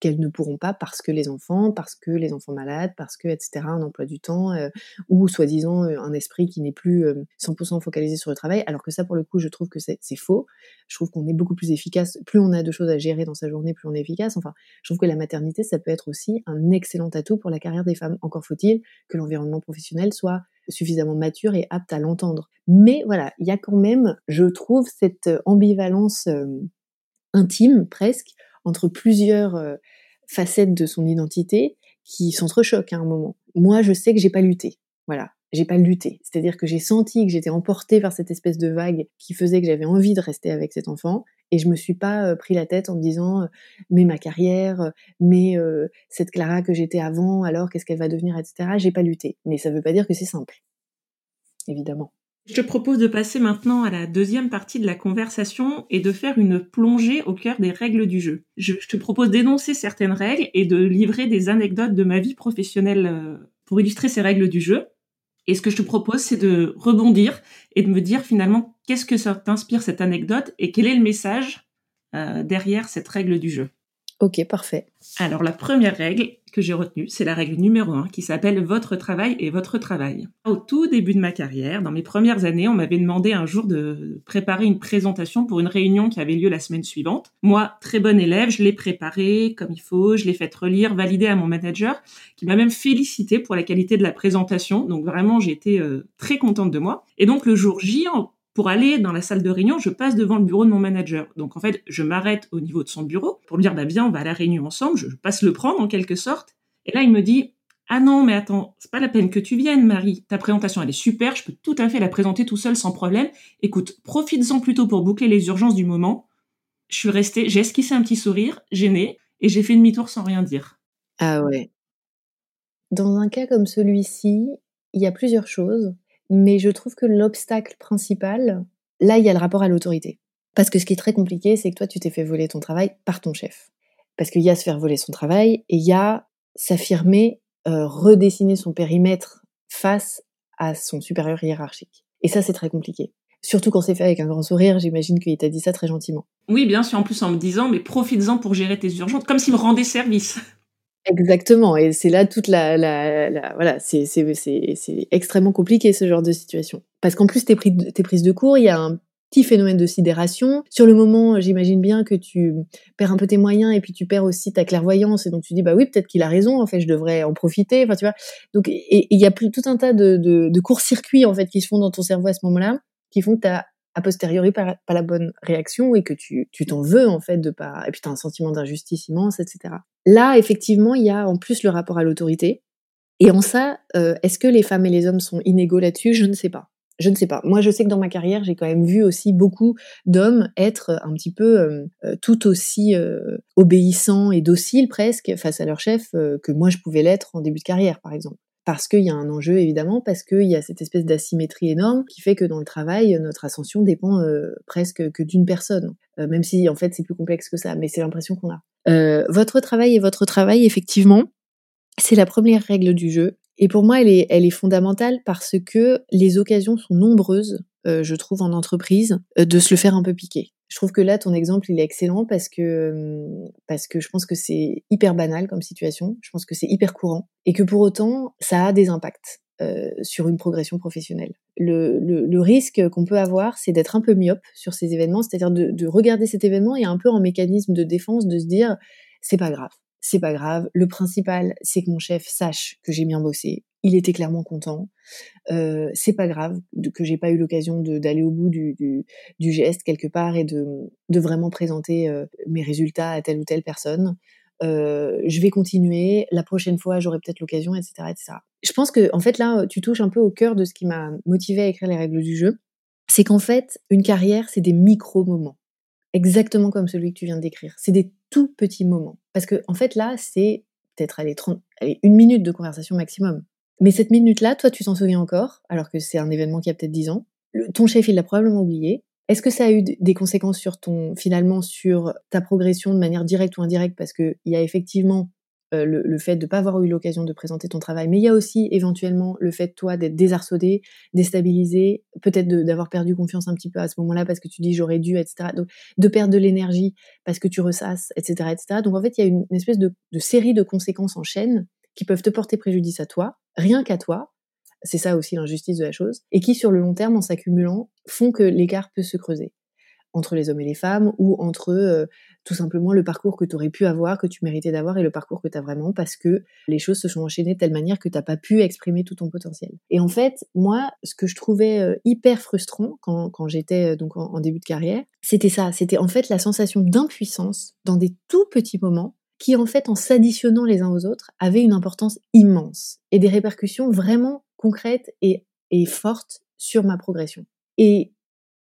qu'elles ne pourront pas parce que les enfants, parce que les enfants malades, parce que, etc., un emploi du temps, euh, ou soi-disant euh, un esprit qui n'est plus 100% focalisé sur le travail, alors que ça, pour le coup, je trouve que c'est faux. Je trouve qu'on est beaucoup plus efficace. Plus on a de choses à gérer dans sa journée, plus on est efficace. Enfin, je trouve que la maternité, ça peut être aussi un excellent atout pour la carrière des femmes. Encore faut-il que l'environnement professionnel soit suffisamment mature et apte à l'entendre. Mais voilà, il y a quand même, je trouve, cette ambivalence intime presque entre plusieurs euh, facettes de son identité qui s'entrechoquent à un moment. Moi, je sais que j'ai pas lutté. Voilà, j'ai pas lutté. C'est-à-dire que j'ai senti que j'étais emportée par cette espèce de vague qui faisait que j'avais envie de rester avec cet enfant et je me suis pas euh, pris la tête en me disant euh, mais ma carrière, mais cette Clara que j'étais avant, alors qu'est-ce qu'elle va devenir, etc. J'ai pas lutté. Mais ça veut pas dire que c'est simple, évidemment. Je te propose de passer maintenant à la deuxième partie de la conversation et de faire une plongée au cœur des règles du jeu. Je, te propose d'énoncer certaines règles et de livrer des anecdotes de ma vie professionnelle euh, pour illustrer ces règles du jeu. Et ce que je te propose, c'est de rebondir et de me dire finalement qu'est-ce que ça t'inspire cette anecdote et quel est le message euh, derrière cette règle du jeu. Ok, parfait. Alors la première règle que j'ai retenue, c'est la règle numéro un qui s'appelle votre travail et votre travail. Au tout début de ma carrière, dans mes premières années, on m'avait demandé un jour de préparer une présentation pour une réunion qui avait lieu la semaine suivante. Moi, très bonne élève, je l'ai préparée comme il faut, je l'ai faite relire, valider à mon manager, qui m'a même félicité pour la qualité de la présentation. Donc vraiment, j'ai été euh, très contente de moi. Et donc le jour J, pour aller dans la salle de réunion, je passe devant le bureau de mon manager. Donc en fait, je m'arrête au niveau de son bureau pour lui dire bah bien, on va à la réunion ensemble, je passe le prendre en quelque sorte. Et là, il me dit "Ah non, mais attends, c'est pas la peine que tu viennes, Marie. Ta présentation elle est super, je peux tout à fait la présenter tout seul sans problème. Écoute, profites-en plutôt pour boucler les urgences du moment." Je suis restée, j'ai esquissé un petit sourire, gêné, et j'ai fait demi-tour sans rien dire. Ah ouais. Dans un cas comme celui-ci, il y a plusieurs choses. Mais je trouve que l'obstacle principal, là, il y a le rapport à l'autorité. Parce que ce qui est très compliqué, c'est que toi, tu t'es fait voler ton travail par ton chef. Parce qu'il y a se faire voler son travail et il y a s'affirmer, euh, redessiner son périmètre face à son supérieur hiérarchique. Et ça, c'est très compliqué. Surtout quand c'est fait avec un grand sourire, j'imagine qu'il t'a dit ça très gentiment. Oui, bien sûr, en plus en me disant, mais profites-en pour gérer tes urgences, comme s'il me rendait service. Exactement, et c'est là toute la, la, la voilà, c'est extrêmement compliqué ce genre de situation. Parce qu'en plus tes, tes prises de cours, il y a un petit phénomène de sidération. Sur le moment, j'imagine bien que tu perds un peu tes moyens et puis tu perds aussi ta clairvoyance et donc tu dis bah oui peut-être qu'il a raison en fait je devrais en profiter. Enfin tu vois. Donc il y a plus tout un tas de, de, de courts-circuits en fait qui se font dans ton cerveau à ce moment-là qui font que tu as a posteriori pas, la bonne réaction et que tu tu t'en veux en fait de pas et puis tu as un sentiment d'injustice immense etc. Là effectivement il y a en plus le rapport à l'autorité. Et en ça euh, est-ce que les femmes et les hommes sont inégaux là-dessus? Je ne sais pas. Je ne sais pas. Moi, je sais que dans ma carrière, j'ai quand même vu aussi beaucoup d'hommes être un petit peu euh, euh, tout aussi obéissants et dociles presque face à leur chef que moi je pouvais l'être en début de carrière, par exemple parce qu'il y a un enjeu évidemment, parce qu'il y a cette espèce d'asymétrie énorme qui fait que dans le travail, notre ascension dépend euh, presque que d'une personne, euh, même si en fait c'est plus complexe que ça, mais c'est l'impression qu'on a. Euh, votre travail et votre travail, effectivement, c'est la première règle du jeu. Et pour moi, elle est, elle est fondamentale parce que les occasions sont nombreuses, je trouve, en entreprise, de se le faire un peu piquer. Je trouve que là, ton exemple, il est excellent parce que, parce que je pense que c'est hyper banal comme situation. Je pense que c'est hyper courant et que pour autant, ça a des impacts. Euh, sur une progression professionnelle. Le, le, le risque qu'on peut avoir, c'est d'être un peu myope sur ces événements, c'est-à-dire de, de, regarder cet événement et un peu en mécanisme de défense, de se dire c'est pas grave, c'est pas grave. Le principal, c'est que mon chef sache que j'ai bien bossé, il était clairement content. Euh, c'est pas grave que j'ai pas eu l'occasion d'aller au bout du, geste quelque part et de, vraiment présenter euh, mes résultats à telle ou telle personne. Euh, je vais continuer. La prochaine fois, j'aurai peut-être l'occasion, etc., etc. Je pense que, en fait, là, tu touches un peu au cœur de ce qui m'a motivé à écrire les règles du jeu. C'est qu'en fait, une carrière, c'est des micro-moments. Exactement comme celui que tu viens de décrire. C'est des tout petits moments. Parce que, fait, là, c'est peut-être aller, 30, allez, une minute de conversation maximum. Mais cette minute-là, toi, tu t'en souviens encore, alors que c'est un événement qui a peut-être 10 ans? ton chef, il l'a probablement oublié. Est-ce que ça a eu des conséquences sur ton, finalement, sur ta progression de manière directe ou indirecte? Parce qu'il y a effectivement euh, le, fait de ne pas avoir eu l'occasion de présenter ton travail, mais il y a aussi éventuellement le fait, toi, d'être désarçonné, déstabilisé, peut-être d'avoir perdu confiance un petit peu à ce moment-là parce que tu dis j'aurais dû, etc. De perdre de l'énergie parce que tu ressasses, etc., etc. Donc, en fait, il y a une, espèce de, de série de conséquences en chaîne qui peuvent te porter préjudice à toi, rien qu'à toi, c'est ça aussi l'injustice de la chose, et qui sur le long terme, en s'accumulant, font que l'écart peut se creuser entre les hommes et les femmes ou entre euh, tout simplement le parcours que tu aurais pu avoir, que tu méritais d'avoir et le parcours que tu as vraiment parce que les choses se sont enchaînées de telle manière que tu n'as pas pu exprimer tout ton potentiel. Et en fait, moi, ce que je trouvais euh, hyper frustrant quand, j'étais euh, donc en, début de carrière, c'était ça, c'était en fait la sensation d'impuissance dans des tout petits moments qui en fait en s'additionnant les uns aux autres avaient une importance immense et des répercussions vraiment concrètes et, et fortes sur ma progression. Et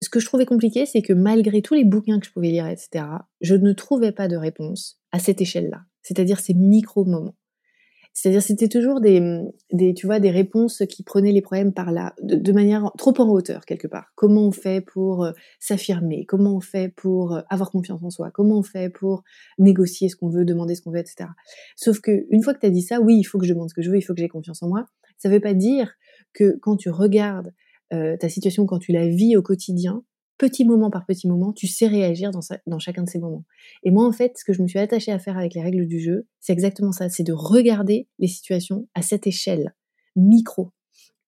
ce que je trouvais compliqué, c'est que malgré tous les bouquins que je pouvais lire, etc., je ne trouvais pas de réponse à cette échelle-là, c'est-à-dire ces micro-moments. C'est-à-dire c'était toujours des, des, tu vois, des réponses qui prenaient les problèmes par là, de, manière trop en hauteur quelque part. Comment on fait pour euh, s'affirmer? Comment on fait pour euh, avoir confiance en soi? Comment on fait pour négocier ce qu'on veut, demander ce qu'on veut, etc. Sauf que une fois que tu as dit ça, oui, il faut que je demande ce que je veux, il faut que j'ai confiance en moi. Ça ne veut pas dire que quand tu regardes euh, ta situation quand tu la vis au quotidien, petit moment par petit moment, tu sais réagir dans, chacun de ces moments. Et moi, en fait, ce que je me suis attachée à faire avec les règles du jeu, c'est exactement ça, c'est de regarder les situations à cette échelle, micro,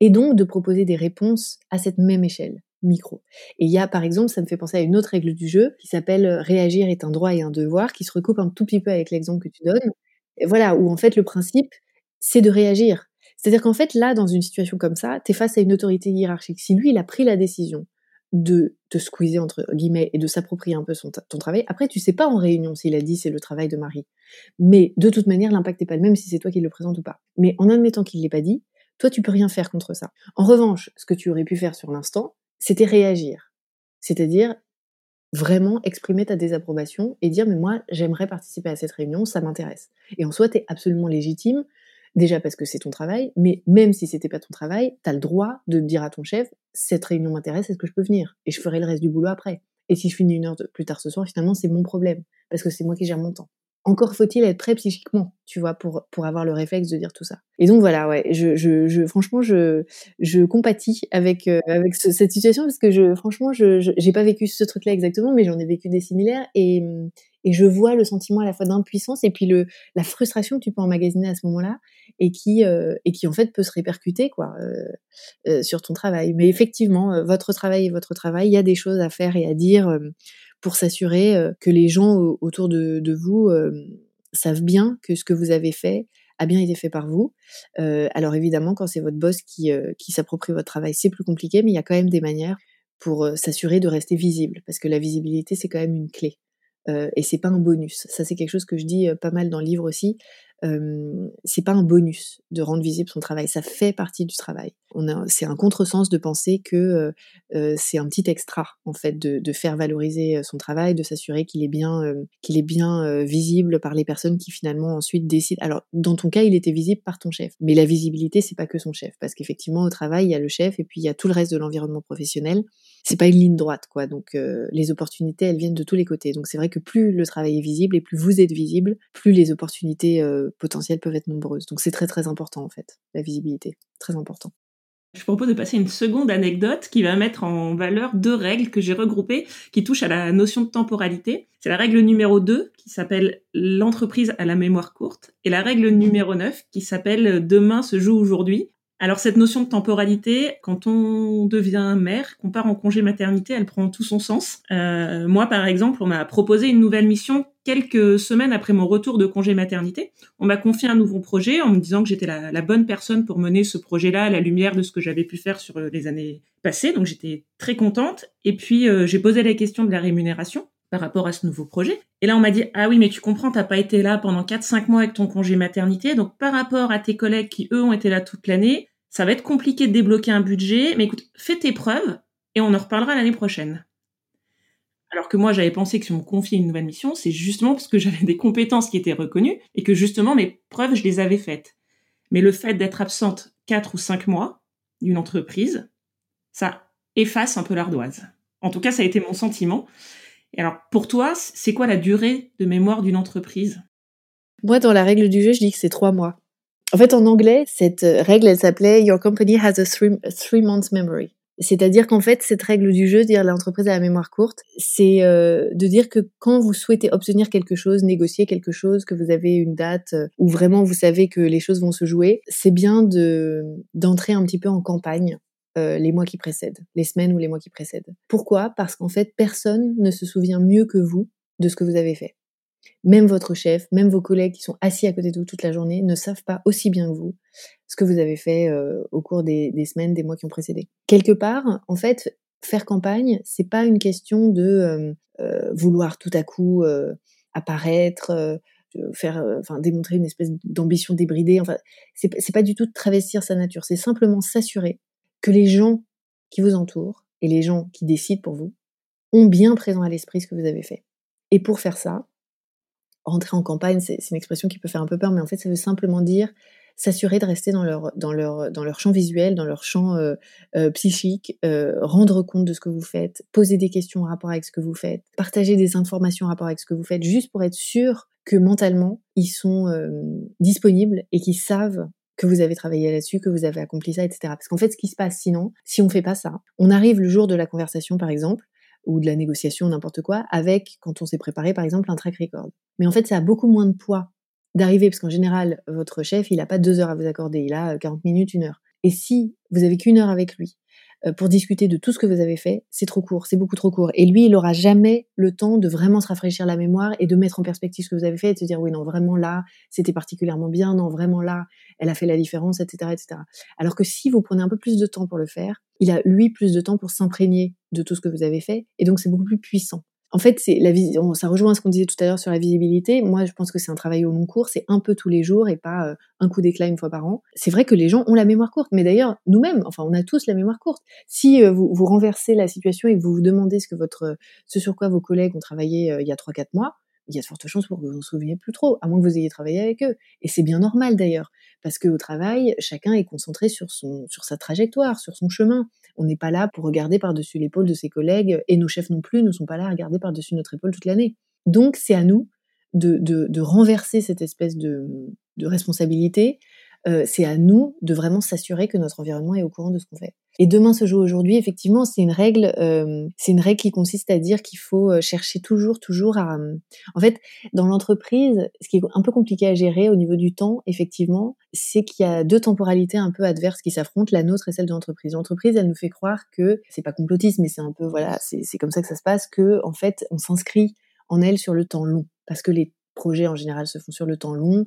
et donc de proposer des réponses à cette même échelle, micro. Et il y a, par exemple, ça me fait penser à une autre règle du jeu qui s'appelle euh, réagir est un droit et un devoir, qui se recoupe un tout petit peu avec l'exemple que tu donnes. Et voilà, où en fait le principe, c'est de réagir. C'est-à-dire qu'en fait, là, dans une situation comme ça, tu es face à une autorité hiérarchique. Si lui, il a pris la décision de squeezer, entre guillemets, et de s'approprier un peu son ton travail, après, tu sais pas en réunion s'il a dit c'est le travail de Marie. Mais de toute manière, l'impact n'est pas le même si c'est toi qui le présente ou pas. Mais en admettant qu'il l'ait pas dit, toi, tu peux rien faire contre ça. En revanche, ce que tu aurais pu faire sur l'instant, c'était réagir. C'est-à-dire vraiment exprimer ta désapprobation et dire mais moi j'aimerais participer à cette réunion, ça m'intéresse. Et en soi, tu es absolument légitime Déjà parce que c'est ton travail, mais même si c'était pas ton travail, tu as le droit de dire à ton chef, cette réunion m'intéresse, est-ce que je peux venir? Et je ferai le reste du boulot après. Et si je finis une heure plus tard ce soir, finalement, c'est mon problème, parce que c'est moi qui gère mon temps. Encore faut-il être prêt psychiquement, tu vois, pour, pour avoir le réflexe de dire tout ça. Et donc voilà, ouais, je, je, je franchement, je, je compatis avec, euh, avec cette situation parce que je, franchement, je, j'ai pas vécu ce truc-là exactement, mais j'en ai vécu des similaires et, et je vois le sentiment à la fois d'impuissance et puis le, la frustration que tu peux emmagasiner à ce moment-là et qui, euh, et qui en fait peut se répercuter quoi euh, euh sur ton travail. Mais effectivement, euh, votre travail est votre travail. Il y a des choses à faire et à dire euh, pour s'assurer que les gens autour de, vous savent bien que ce que vous avez fait a bien été fait par vous. alors évidemment, quand c'est votre boss qui, qui s'approprie votre travail, c'est plus compliqué, mais il y a quand même des manières pour s'assurer de rester visible, parce que la visibilité, c'est quand même une clé. Euh, et c'est pas un bonus. Ça, c'est quelque chose que je dis pas mal dans le livre aussi c'est pas un bonus de rendre visible son travail, ça fait partie du travail. C'est un contresens de penser que c'est un petit extra en fait de, de faire valoriser son travail, de s'assurer qu'il est bien, qu'il est bien visible par les personnes qui finalement ensuite décident. Alors dans ton cas, il était visible par ton chef, mais la visibilité c'est pas que son chef, parce qu'effectivement au travail il y a le chef et puis il y a tout le reste de l'environnement professionnel. C'est pas une ligne droite quoi, donc les opportunités elles viennent de tous les côtés. Donc c'est vrai que plus le travail est visible et plus vous êtes visible, plus les opportunités potentielles peuvent être nombreuses. Donc c'est très très important en fait, la visibilité, très important. Je propose de passer une seconde anecdote qui va mettre en valeur deux règles que j'ai regroupées qui touchent à la notion de temporalité. C'est la règle numéro 2 qui s'appelle l'entreprise à la mémoire courte et la règle numéro 9 qui s'appelle demain se joue aujourd'hui. Alors cette notion de temporalité, quand on devient mère, qu'on part en congé maternité, elle prend tout son sens. Euh, moi, par exemple, on m'a proposé une nouvelle mission quelques semaines après mon retour de congé maternité. On m'a confié un nouveau projet en me disant que j'étais la, bonne personne pour mener ce projet-là à la lumière de ce que j'avais pu faire sur les années passées. Donc j'étais très contente. Et puis euh, j'ai posé la question de la rémunération par rapport à ce nouveau projet. Et là, on m'a dit, ah oui, mais tu comprends, t'as pas été là pendant 4-5 mois avec ton congé maternité. Donc, par rapport à tes collègues qui, eux, ont été là toute l'année, ça va être compliqué de débloquer un budget. Mais écoute, fais tes preuves et on en reparlera l'année prochaine. Alors que moi, j'avais pensé que si on me confiait une nouvelle mission, c'est justement parce que j'avais des compétences qui étaient reconnues et que justement mes preuves, je les avais faites. Mais le fait d'être absente 4 ou 5 mois d'une entreprise, ça efface un peu l'ardoise. En tout cas, ça a été mon sentiment. Et alors, pour toi, c'est quoi la durée de mémoire d'une entreprise? Moi, dans la règle du jeu, je dis que c'est trois mois. En fait, en anglais, cette règle, elle s'appelait Your company has a three, three months memory. C'est-à-dire qu'en fait, cette règle du jeu, dire l'entreprise a la mémoire courte, c'est euh, de dire que quand vous souhaitez obtenir quelque chose, négocier quelque chose, que vous avez une date euh, où vraiment vous savez que les choses vont se jouer, c'est bien de d'entrer un petit peu en campagne euh, les mois qui précèdent, les semaines ou les mois qui précèdent. Pourquoi? Parce qu'en fait, personne ne se souvient mieux que vous de ce que vous avez fait. Même votre chef, même vos collègues qui sont assis à côté de vous toute la journée ne savent pas aussi bien que vous ce que vous avez fait euh, au cours des, semaines, des mois qui ont précédé. Quelque part, en fait, faire campagne, c'est pas une question de euh, euh, vouloir tout à coup apparaître, faire, enfin démontrer une espèce d'ambition débridée. Enfin, c'est pas du tout de travestir sa nature. C'est simplement s'assurer que les gens qui vous entourent et les gens qui décident pour vous ont bien présent à l'esprit ce que vous avez fait. Et pour faire ça, rentrer en campagne, c'est une expression qui peut faire un peu peur, mais en fait, ça veut simplement dire s'assurer de rester dans leur, dans, leur, dans leur champ visuel, dans leur champ euh, euh, psychique, euh, rendre compte de ce que vous faites, poser des questions en rapport avec ce que vous faites, partager des informations en rapport avec ce que vous faites, juste pour être sûr que mentalement, ils sont disponibles et qu'ils savent que vous avez travaillé là-dessus, que vous avez accompli ça, etc. Parce qu'en fait, ce qui se passe sinon, si on fait pas ça, on arrive le jour de la conversation, par exemple, ou de la négociation, n'importe quoi, avec, quand on s'est préparé, par exemple, un track record. Mais en fait, ça a beaucoup moins de poids d'arriver, parce qu'en général, votre chef, il n'a pas deux heures à vous accorder, il a 40 euh, minutes, une heure. Et si vous avez qu'une heure avec lui pour discuter de tout ce que vous avez fait, c'est trop court, c'est beaucoup trop court. Et lui, il n'aura jamais le temps de vraiment se rafraîchir la mémoire et de mettre en perspective ce que vous avez fait et de se dire, oui, non, vraiment là, c'était particulièrement bien, non, vraiment là, elle a fait la différence, etc., etc. Alors que si vous prenez un peu plus de temps pour le faire, il a, lui, plus de temps pour s'imprégner de tout ce que vous avez fait, et donc c'est beaucoup plus puissant en fait, c'est la ça rejoint ce qu'on disait tout à l'heure sur la visibilité. Moi, je pense que c'est un travail au long cours, c'est un peu tous les jours et pas euh, un coup d'éclat une fois par an. C'est vrai que les gens ont la mémoire courte, mais d'ailleurs, nous-mêmes, enfin, on a tous la mémoire courte. Si euh, vous, vous renversez la situation et que vous vous demandez ce que votre, ce sur quoi vos collègues ont travaillé euh, il y a 3-4 mois, il y a de fortes chances pour que vous vous en souveniez plus trop, à moins que vous ayez travaillé avec eux. Et c'est bien normal d'ailleurs, parce qu'au travail, chacun est concentré sur, son, sur sa trajectoire, sur son chemin. On n'est pas là pour regarder par-dessus l'épaule de ses collègues, et nos chefs non plus ne sont pas là à regarder par-dessus notre épaule toute l'année. Donc c'est à nous de, renverser cette espèce de, de responsabilité. Euh, c'est à nous de vraiment s'assurer que notre environnement est au courant de ce qu'on fait. Et demain se joue aujourd'hui, effectivement, c'est une règle, euh, c'est une règle qui consiste à dire qu'il faut euh, chercher toujours, toujours à. En fait, dans l'entreprise, ce qui est un peu compliqué à gérer au niveau du temps, effectivement, c'est qu'il y a deux temporalités un peu adverses qui s'affrontent, la nôtre et celle de l'entreprise. L'entreprise, elle nous fait croire que c'est pas complotiste, mais c'est un peu voilà, c'est comme ça que ça se passe, que en fait, on s'inscrit en elle sur le temps long, parce que les projets en général se font sur le temps long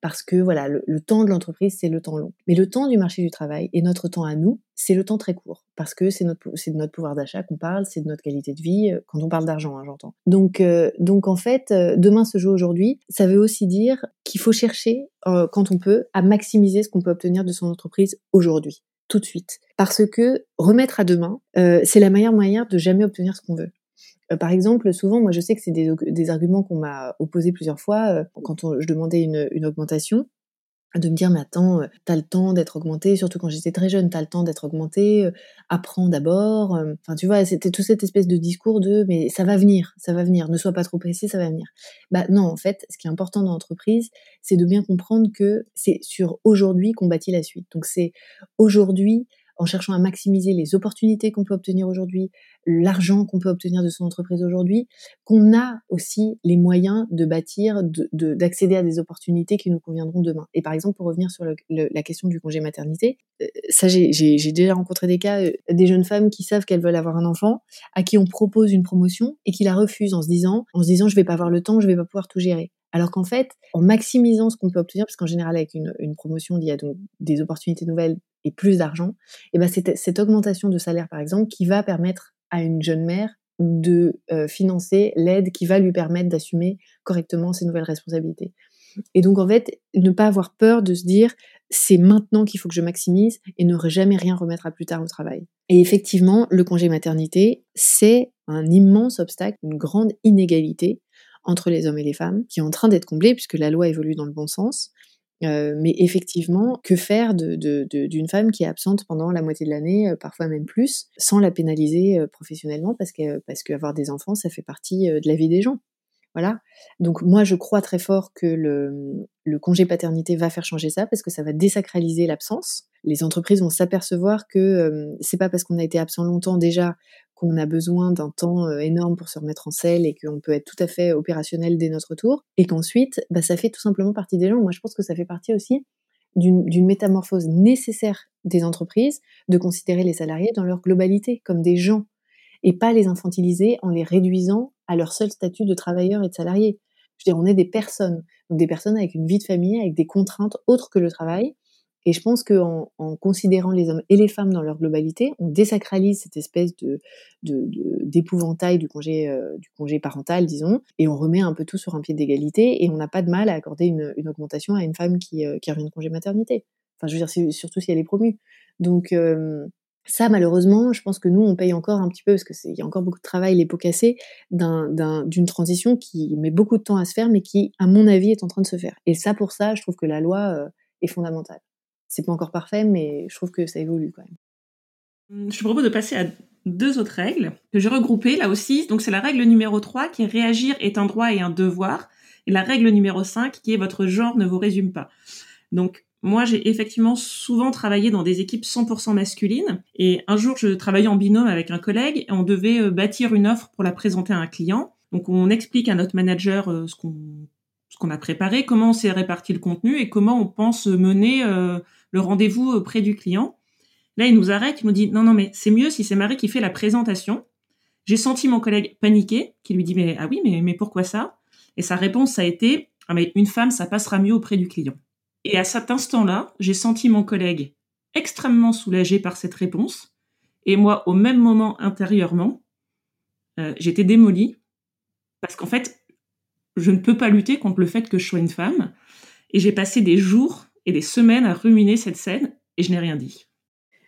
parce que voilà, le, temps de l'entreprise, c'est le temps long. Mais le temps du marché du travail et notre temps à nous, c'est le temps très court, parce que c'est notre, de notre pouvoir d'achat qu'on parle, c'est de notre qualité de vie, euh, quand on parle d'argent, hein, j'entends. Donc, euh, donc en fait, euh, demain se joue aujourd'hui, ça veut aussi dire qu'il faut chercher, quand on peut, à maximiser ce qu'on peut obtenir de son entreprise aujourd'hui tout de suite. Parce que remettre à demain, c'est la meilleure manière de jamais obtenir ce qu'on veut. Euh, par exemple, souvent, moi je sais que c'est des, arguments qu'on m'a opposés plusieurs fois euh, quand je demandais une, augmentation de me dire mais attends, euh, t'as le temps d'être augmenté, surtout quand j'étais très jeune, t'as le temps d'être augmenté, apprends d'abord. Enfin tu vois, c'était toute cette espèce de discours de mais ça va venir, ça va venir, ne sois pas trop pressé, ça va venir. Bah non, en fait, ce qui est important dans l'entreprise, c'est de bien comprendre que c'est sur aujourd'hui qu'on bâtit la suite. Donc c'est aujourd'hui en cherchant à maximiser les opportunités qu'on peut obtenir aujourd'hui, l'argent qu'on peut obtenir de son entreprise aujourd'hui, qu'on a aussi les moyens de bâtir, d'accéder à des opportunités qui nous conviendront demain. Et par exemple, pour revenir sur la question du congé maternité, euh, ça j'ai déjà rencontré des cas, euh, des jeunes femmes qui savent qu'elles veulent avoir un enfant, à qui on propose une promotion et qui la refusent en se disant, en se disant je vais pas avoir le temps, je vais pas pouvoir tout gérer. Alors qu'en fait, en maximisant ce qu'on peut obtenir, parce qu'en général, avec une, promotion, il y a donc des opportunités nouvelles et plus d'argent, et ben c'est cette augmentation de salaire, par exemple, qui va permettre à une jeune mère de euh, financer l'aide qui va lui permettre d'assumer correctement ses nouvelles responsabilités. Et donc, en fait, ne pas avoir peur de se dire, c'est maintenant qu'il faut que je maximise et ne jamais rien remettre à plus tard au travail. Et effectivement, le congé maternité, c'est un immense obstacle, une grande inégalité entre les hommes et les femmes, qui est en train d'être comblée puisque la loi évolue dans le bon sens. Euh, mais effectivement, que faire d'une de, femme qui est absente pendant la moitié de l'année, euh, parfois même plus, sans la pénaliser euh, professionnellement, parce que parce qu'avoir des enfants, ça fait partie de la vie des gens. Voilà. Donc moi, je crois très fort que le, congé paternité va faire changer ça parce que ça va désacraliser l'absence. Les entreprises vont s'apercevoir que c'est pas parce qu'on a été absent longtemps déjà qu'on a besoin d'un temps euh, énorme pour se remettre en selle et qu'on peut être tout à fait opérationnel dès notre tour. Et qu'ensuite, bah, ça fait tout simplement partie des gens. Moi, je pense que ça fait partie aussi d'une métamorphose nécessaire des entreprises de considérer les salariés dans leur globalité comme des gens et pas les infantiliser en les réduisant à leur seul statut de travailleur et de salarié. Je veux dire, on est des personnes, donc des personnes avec une vie de famille, avec des contraintes autres que le travail. Et je pense qu'en en considérant les hommes et les femmes dans leur globalité, on désacralise cette espèce de d'épouvantail du congé euh, du congé parental, disons, et on remet un peu tout sur un pied d'égalité. Et on n'a pas de mal à accorder une, une, augmentation à une femme qui, euh, qui a une congé maternité. Enfin, je veux dire, surtout si elle est promue. Donc euh, ça, malheureusement, je pense que nous, on paye encore un petit peu, parce qu'il y a encore beaucoup de travail, les pots cassés, d'une transition qui met beaucoup de temps à se faire, mais qui, à mon avis, est en train de se faire. Et ça, pour ça, je trouve que la loi euh, est fondamentale. C'est pas encore parfait, mais je trouve que ça évolue quand même. Hum, je propose de passer à deux autres règles que j'ai regroupées là aussi. Donc c'est la règle numéro 3 qui est réagir est un droit et un devoir. Et la règle numéro 5 qui est votre genre ne vous résume pas. Donc moi, j'ai effectivement souvent travaillé dans des équipes 100% masculines. Et un jour, je travaillais en binôme avec un collègue et on devait euh, bâtir une offre pour la présenter à un client. Donc, on explique à notre manager euh, ce qu'on ce a préparé, comment on s'est réparti le contenu et comment on pense mener euh, le rendez-vous auprès du client. Là, il nous arrête, il nous dit non, non, mais c'est mieux si c'est Marie qui fait la présentation. J'ai senti mon collègue paniquer, qui lui dit mais ah oui, mais, mais pourquoi ça? Et sa réponse a été ah mais une femme, ça passera mieux auprès du client. Et à cet instant-là, j'ai senti mon collègue extrêmement soulagé par cette réponse. Et moi, au même moment, intérieurement, euh, j'étais démolie. Parce qu'en fait, je ne peux pas lutter contre le fait que je sois une femme. Et j'ai passé des jours et des semaines à ruminer cette scène et je n'ai rien dit.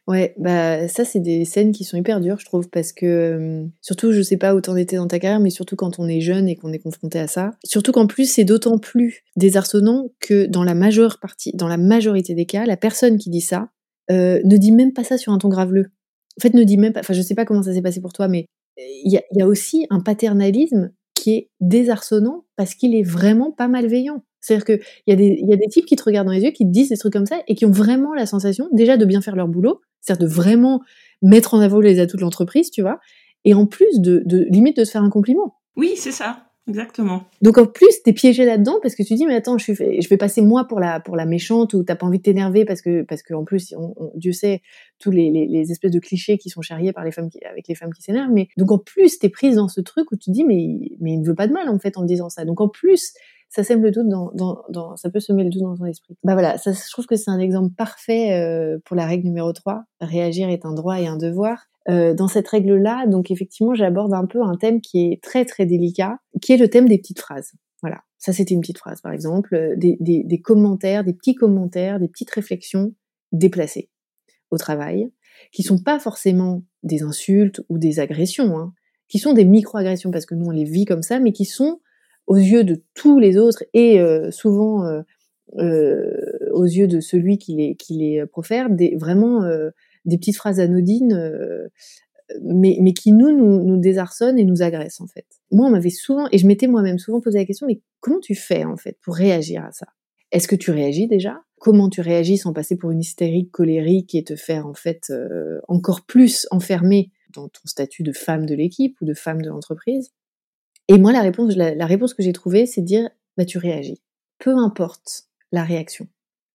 Ouais, bah ça c'est des scènes qui sont hyper dures, je trouve, parce que surtout, je sais pas où t'en étais dans ta carrière, mais surtout quand on est jeune et qu'on est confronté à ça. Surtout qu'en plus, c'est d'autant plus désarçonnant que dans la majeure partie, dans la majorité des cas, la personne qui dit ça euh, ne dit même pas ça sur un ton graveleux. En fait, ne dit même pas. Enfin, je sais pas comment ça s'est passé pour toi, mais il y a, y a aussi un paternalisme qui est désarçonnant parce qu'il est vraiment pas malveillant. C'est-à-dire qu'il y, a des, y a des types qui te regardent dans les yeux, qui te disent des trucs comme ça, et qui ont vraiment la sensation, déjà, de bien faire leur boulot, c'est-à-dire de vraiment mettre en avant les atouts de l'entreprise, tu vois, et en plus de limite de se faire un compliment. Oui, c'est ça. Exactement. Donc en plus, t'es piégé là-dedans parce que tu dis mais attends, je, vais passer moi pour la pour la méchante ou t'as pas envie de t'énerver parce que parce que en plus, Dieu sait tous les, les, les, espèces de clichés qui sont charriés par les femmes qui, avec les femmes qui s'énervent. Mais donc en plus, t'es prise dans ce truc où tu dis mais mais il ne veut pas de mal en fait en disant ça. Donc en plus, ça sème le doute dans, dans, dans, ça peut semer le doute dans ton esprit. Bah voilà, ça, je trouve que c'est un exemple parfait euh, pour la règle numéro 3. Réagir est un droit et un devoir. Euh, dans cette règle-là, donc effectivement, j'aborde un peu un thème qui est très très délicat, qui est le thème des petites phrases. Voilà, ça c'était une petite phrase par exemple, euh, des, des, des commentaires, des petits commentaires, des petites réflexions déplacées au travail, qui sont pas forcément des insultes ou des agressions, hein, qui sont des micro-agressions parce que nous on les vit comme ça, mais qui sont aux yeux de tous les autres et euh, souvent euh, euh, aux yeux de celui qui les, qui les profère, des, vraiment des petites phrases anodines, mais, mais qui nous, nous, désarçonnent et nous agressent en fait. Moi, on m'avait souvent, et je m'étais moi-même souvent posé la question, mais comment tu fais en fait pour réagir à ça? Est-ce que tu réagis déjà? Comment tu réagis sans passer pour une hystérique colérique et te faire en fait encore plus enfermer dans ton statut de femme de l'équipe ou de femme de l'entreprise? Et moi, la réponse, la, réponse que j'ai trouvée, c'est de dire, bah, tu réagis. Peu importe la réaction.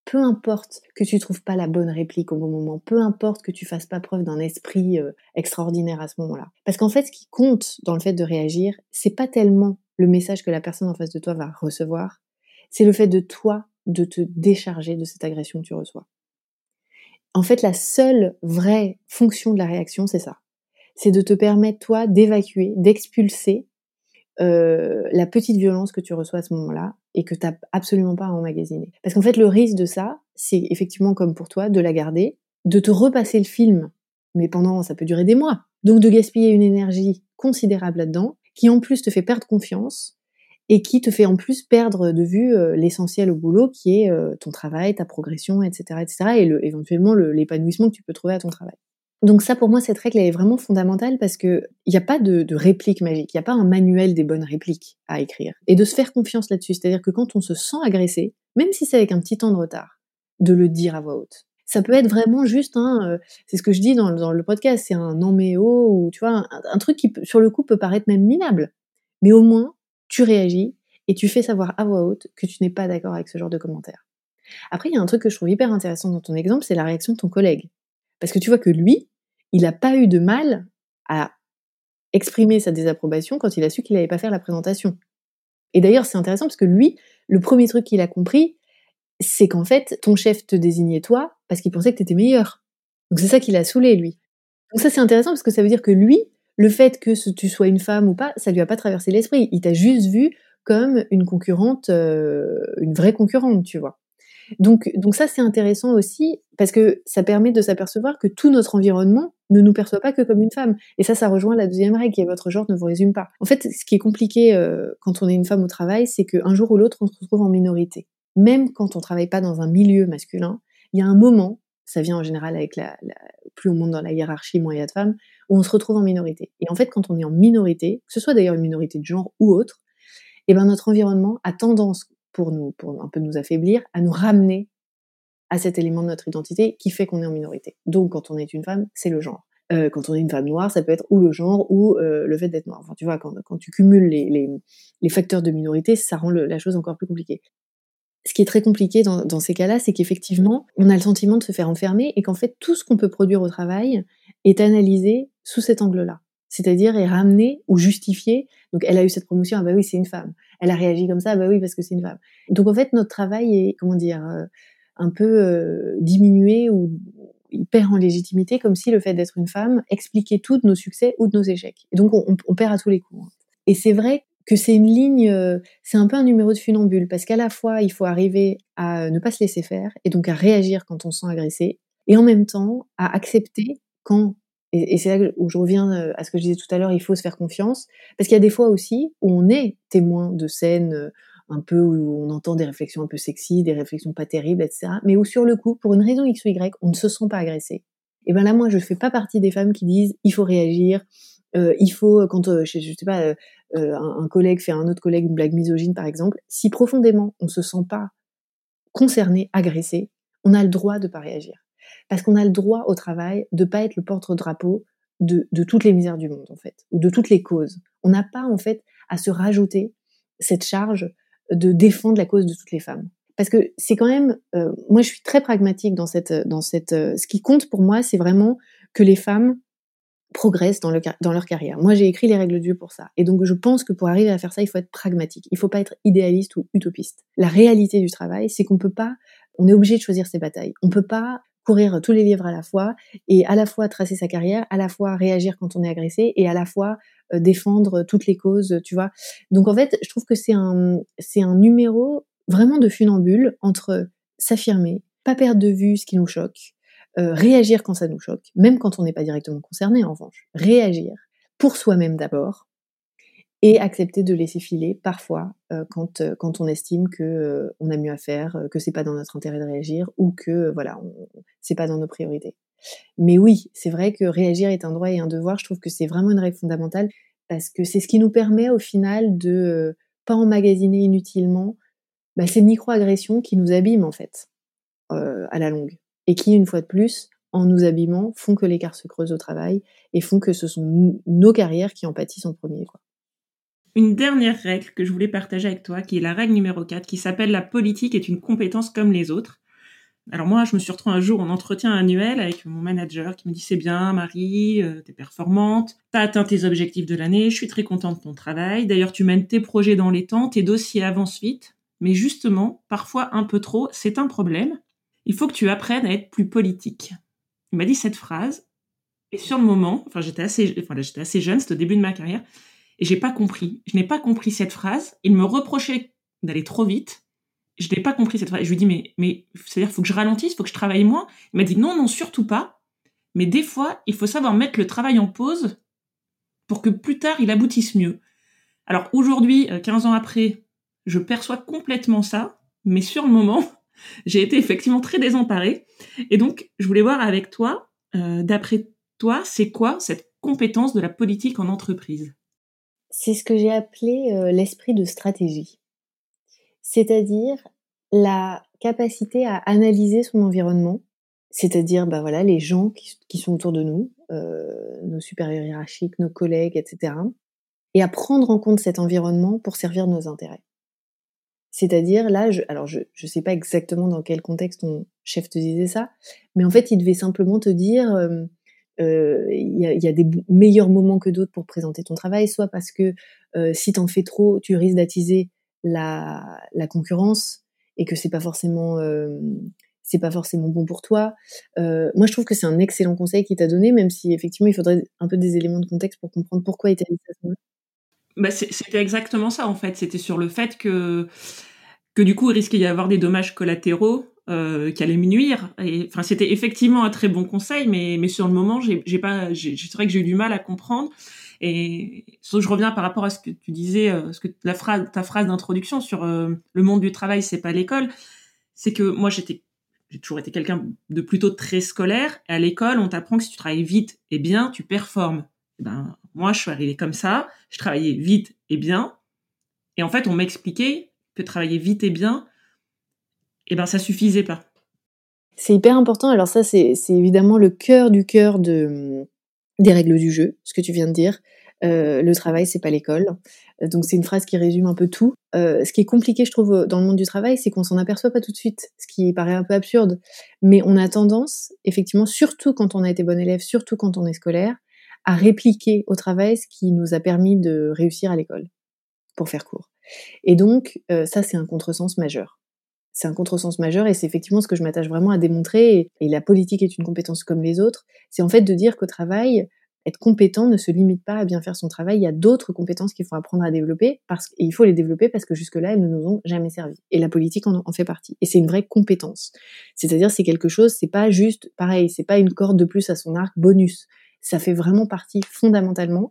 Peu importe que tu trouves pas la bonne réplique au bon moment, peu importe que tu fasses pas preuve d'un esprit euh, extraordinaire à ce moment-là. Parce qu'en fait, ce qui compte dans le fait de réagir, c'est pas tellement le message que la personne en face de toi va recevoir, c'est le fait de toi de te décharger de cette agression que tu reçois. En fait, la seule vraie fonction de la réaction, c'est ça. C'est de te permettre, toi, d'évacuer, d'expulser euh, la petite violence que tu reçois à ce moment-là et que tu n'as absolument pas à emmagasiner. Parce qu'en fait, le risque de ça, c'est effectivement comme pour toi, de la garder, de te repasser le film, mais pendant, ça peut durer des mois. Donc de gaspiller une énergie considérable là-dedans, qui en plus te fait perdre confiance et qui te fait en plus perdre de vue euh, l'essentiel au boulot, qui est euh, ton travail, ta progression, etc., etc., et le, éventuellement l'épanouissement que tu peux trouver à ton travail. Donc ça, pour moi, cette règle, elle est vraiment fondamentale parce que il n'y a pas de, réplique magique, il n'y a pas un manuel des bonnes répliques à écrire. Et de se faire confiance là-dessus, c'est-à-dire que quand on se sent agressé, même si c'est avec un petit temps de retard, de le dire à voix haute. Ça peut être vraiment juste, hein, euh, c'est ce que je dis dans, le podcast, c'est un non ou tu vois, un, truc qui sur le coup peut paraître même minable. Mais au moins, tu réagis et tu fais savoir à voix haute que tu n'es pas d'accord avec ce genre de commentaire. Après, il y a un truc que je trouve hyper intéressant dans ton exemple, c'est la réaction de ton collègue. Parce que tu vois que lui, il n'a pas eu de mal à exprimer sa désapprobation quand il a su qu'il n'allait pas faire la présentation. Et d'ailleurs, c'est intéressant parce que lui, le premier truc qu'il a compris, c'est qu'en fait, ton chef te désignait toi parce qu'il pensait que tu étais meilleur. Donc c'est ça qui l'a saoulé, lui. Donc ça, c'est intéressant parce que ça veut dire que lui, le fait que tu sois une femme ou pas, ça lui a pas traversé l'esprit. Il t'a juste vu comme une concurrente, euh, une vraie concurrente, tu vois. Donc, donc ça, c'est intéressant aussi parce que ça permet de s'apercevoir que tout notre environnement ne nous perçoit pas que comme une femme. Et ça, ça rejoint la deuxième règle qui est votre genre ne vous résume pas. En fait, ce qui est compliqué euh, quand on est une femme au travail, c'est qu'un jour ou l'autre, on se retrouve en minorité. Même quand on travaille pas dans un milieu masculin, il y a un moment, ça vient en général avec la, plus on monte dans la hiérarchie, moins il y a de femmes, où on se retrouve en minorité. Et en fait, quand on est en minorité, que ce soit d'ailleurs une minorité de genre ou autre, eh ben notre environnement a tendance pour nous, pour un peu nous affaiblir, à nous ramener à cet élément de notre identité qui fait qu'on est en minorité. Donc, quand on est une femme, c'est le genre. Euh, quand on est une femme noire, ça peut être ou le genre ou euh, le fait d'être noire. Enfin, tu vois, quand, quand tu cumules les, les, facteurs de minorité, ça rend la chose encore plus compliquée. Ce qui est très compliqué dans ces cas-là, c'est qu'effectivement, on a le sentiment de se faire enfermer et qu'en fait, tout ce qu'on peut produire au travail est analysé sous cet angle-là c'est-à-dire est ramené ou justifié. Donc elle a eu cette promotion, ah bah oui, c'est une femme. Elle a réagi comme ça, ah bah oui, parce que c'est une femme. Donc en fait, notre travail est, comment dire, euh, un peu euh, diminué ou il perd en légitimité, comme si le fait d'être une femme expliquait tout de nos succès ou de nos échecs. Et donc on, on perd à tous les coups. Hein. Et c'est vrai que c'est une ligne, euh, c'est un peu un numéro de funambule, parce qu'à la fois, il faut arriver à ne pas se laisser faire, et donc à réagir quand on se sent agressé, et en même temps à accepter quand et, c'est là où je reviens euh, à ce que je disais tout à l'heure, il faut se faire confiance, parce qu'il y a des fois aussi où on est témoin de scènes euh, un peu où on entend des réflexions un peu sexy, des réflexions pas terribles, etc. Mais où sur le coup, pour une raison X ou Y, on ne se sent pas agressé. Et ben là, moi, je fais pas partie des femmes qui disent il faut réagir, euh, il faut quand je, je sais pas un, collègue fait à un autre collègue une blague misogyne par exemple, si profondément on se sent pas concerné, agressé, on a le droit de pas réagir. Parce qu'on a le droit au travail de pas être le porte-drapeau de, de, toutes les misères du monde, en fait, ou de toutes les causes. On n'a pas, en fait, à se rajouter cette charge de défendre la cause de toutes les femmes. Parce que c'est quand même, euh, moi je suis très pragmatique dans cette, dans cette, euh, ce qui compte pour moi, c'est vraiment que les femmes progressent dans, dans leur carrière. Moi j'ai écrit les règles du Dieu pour ça. Et donc je pense que pour arriver à faire ça, il faut être pragmatique. Il faut pas être idéaliste ou utopiste. La réalité du travail, c'est qu'on peut pas, on est obligé de choisir ses batailles. On peut pas courir tous les livres à la fois et à la fois tracer sa carrière, à la fois réagir quand on est agressé et à la fois euh, défendre toutes les causes, tu vois. Donc en fait, je trouve que c'est un c'est un numéro vraiment de funambule entre s'affirmer, pas perdre de vue ce qui nous choque, euh, réagir quand ça nous choque, même quand on n'est pas directement concerné en revanche, réagir pour soi-même d'abord et accepter de laisser filer parfois euh, quand, euh, quand on estime que euh, on a mieux à faire, que c'est pas dans notre intérêt de réagir ou que voilà, c'est pas dans nos priorités. Mais oui, c'est vrai que réagir est un droit et un devoir. Je trouve que c'est vraiment une règle fondamentale parce que c'est ce qui nous permet au final de pas emmagasiner inutilement bah, ces micro-agressions qui nous abîment en fait à la longue et qui une fois de plus en nous abîmant font que l'écart se creuse au travail et font que ce sont nos carrières qui en pâtissent en premier. Quoi une dernière règle que je voulais partager avec toi, qui est la règle numéro 4, qui s'appelle la politique est une compétence comme les autres. Alors moi, je me suis retrouvée un jour en entretien annuel avec mon manager qui me dit c'est bien Marie, euh, t'es performante, t'as atteint tes objectifs de l'année, je suis très contente de ton travail. D'ailleurs, tu mènes tes projets dans les temps, tes dossiers avancent vite. Mais justement, parfois un peu trop, c'est un problème. Il faut que tu apprennes à être plus politique. Il m'a dit cette phrase et sur le moment, enfin j'étais assez, enfin, j'étais assez jeune, c'était au début de ma carrière, et j'ai pas compris. Je n'ai pas compris cette phrase. Il me reprochait d'aller trop vite. Je n'ai pas compris cette phrase. Je lui dis, mais, mais, c'est-à-dire, faut que je ralentisse, faut que je travaille moins. Il m'a dit, non, non, surtout pas. Mais des fois, il faut savoir mettre le travail en pause pour que plus tard, il aboutisse mieux. Alors aujourd'hui, 15 euh, ans après, je perçois complètement ça, mais sur le moment, (laughs) j'ai été effectivement très désemparée. Et donc, je voulais voir avec toi, euh, d'après toi, c'est quoi cette compétence de la politique en entreprise? C'est ce que j'ai appelé euh, l'esprit de stratégie. C'est-à-dire la capacité à analyser son environnement, c'est-à-dire bah voilà les gens qui, sont autour de nous, euh, nos supérieurs hiérarchiques, nos collègues, etc. Et à prendre en compte cet environnement pour servir nos intérêts. C'est-à-dire là, je, alors je ne sais pas exactement dans quel contexte ton chef te disait ça, mais en fait il devait simplement te dire euh, euh, il y, a, des meilleurs moments que d'autres pour présenter ton travail, soit parce que euh, si t'en fais trop, tu risques d'attiser la, concurrence et que c'est pas forcément euh, c'est pas forcément bon pour toi. Euh, moi, je trouve que c'est un excellent conseil qu'il t'a donné, même si effectivement il faudrait un peu des éléments de contexte pour comprendre pourquoi il t'a dit ça. Bah, c'était exactement ça en fait. C'était sur le fait que que du coup il risquait d'y avoir des dommages collatéraux euh, qui allait me nuire. Et enfin, c'était effectivement un très bon conseil, mais mais sur le moment, j'ai pas, c'est vrai que j'ai eu du mal à comprendre. Et je reviens par rapport à ce que tu disais, euh, ce que la phrase, ta phrase d'introduction sur euh, le monde du travail, c'est pas l'école. C'est que moi, j'étais, j'ai toujours été quelqu'un de plutôt très scolaire. À l'école, on t'apprend que si tu travailles vite et bien, tu performes. Et ben, moi, je suis arrivée comme ça. Je travaillais vite et bien. Et en fait, on m'expliquait que travailler vite et bien, et eh ben ça suffisait pas. C'est hyper important. Alors ça, c'est évidemment le cœur du cœur de, des règles du jeu, ce que tu viens de dire. Euh, le travail, c'est pas l'école. Donc c'est une phrase qui résume un peu tout. Euh, ce qui est compliqué, je trouve, dans le monde du travail, c'est qu'on s'en aperçoit pas tout de suite, ce qui paraît un peu absurde. Mais on a tendance, effectivement, surtout quand on a été bon élève, surtout quand on est scolaire, à répliquer au travail ce qui nous a permis de réussir à l'école, pour faire court. Et donc, euh, ça, c'est un contresens majeur c'est un contresens majeur et c'est effectivement ce que je m'attache vraiment à démontrer. Et, la politique est une compétence comme les autres. C'est en fait de dire qu'au travail, être compétent ne se limite pas à bien faire son travail. Il y a d'autres compétences qu'il faut apprendre à développer parce, et il faut les développer parce que jusque-là, elles ne nous ont jamais servi. Et la politique en, fait partie. Et c'est une vraie compétence. C'est-à-dire, c'est quelque chose, c'est pas juste pareil, c'est pas une corde de plus à son arc bonus. Ça fait vraiment partie fondamentalement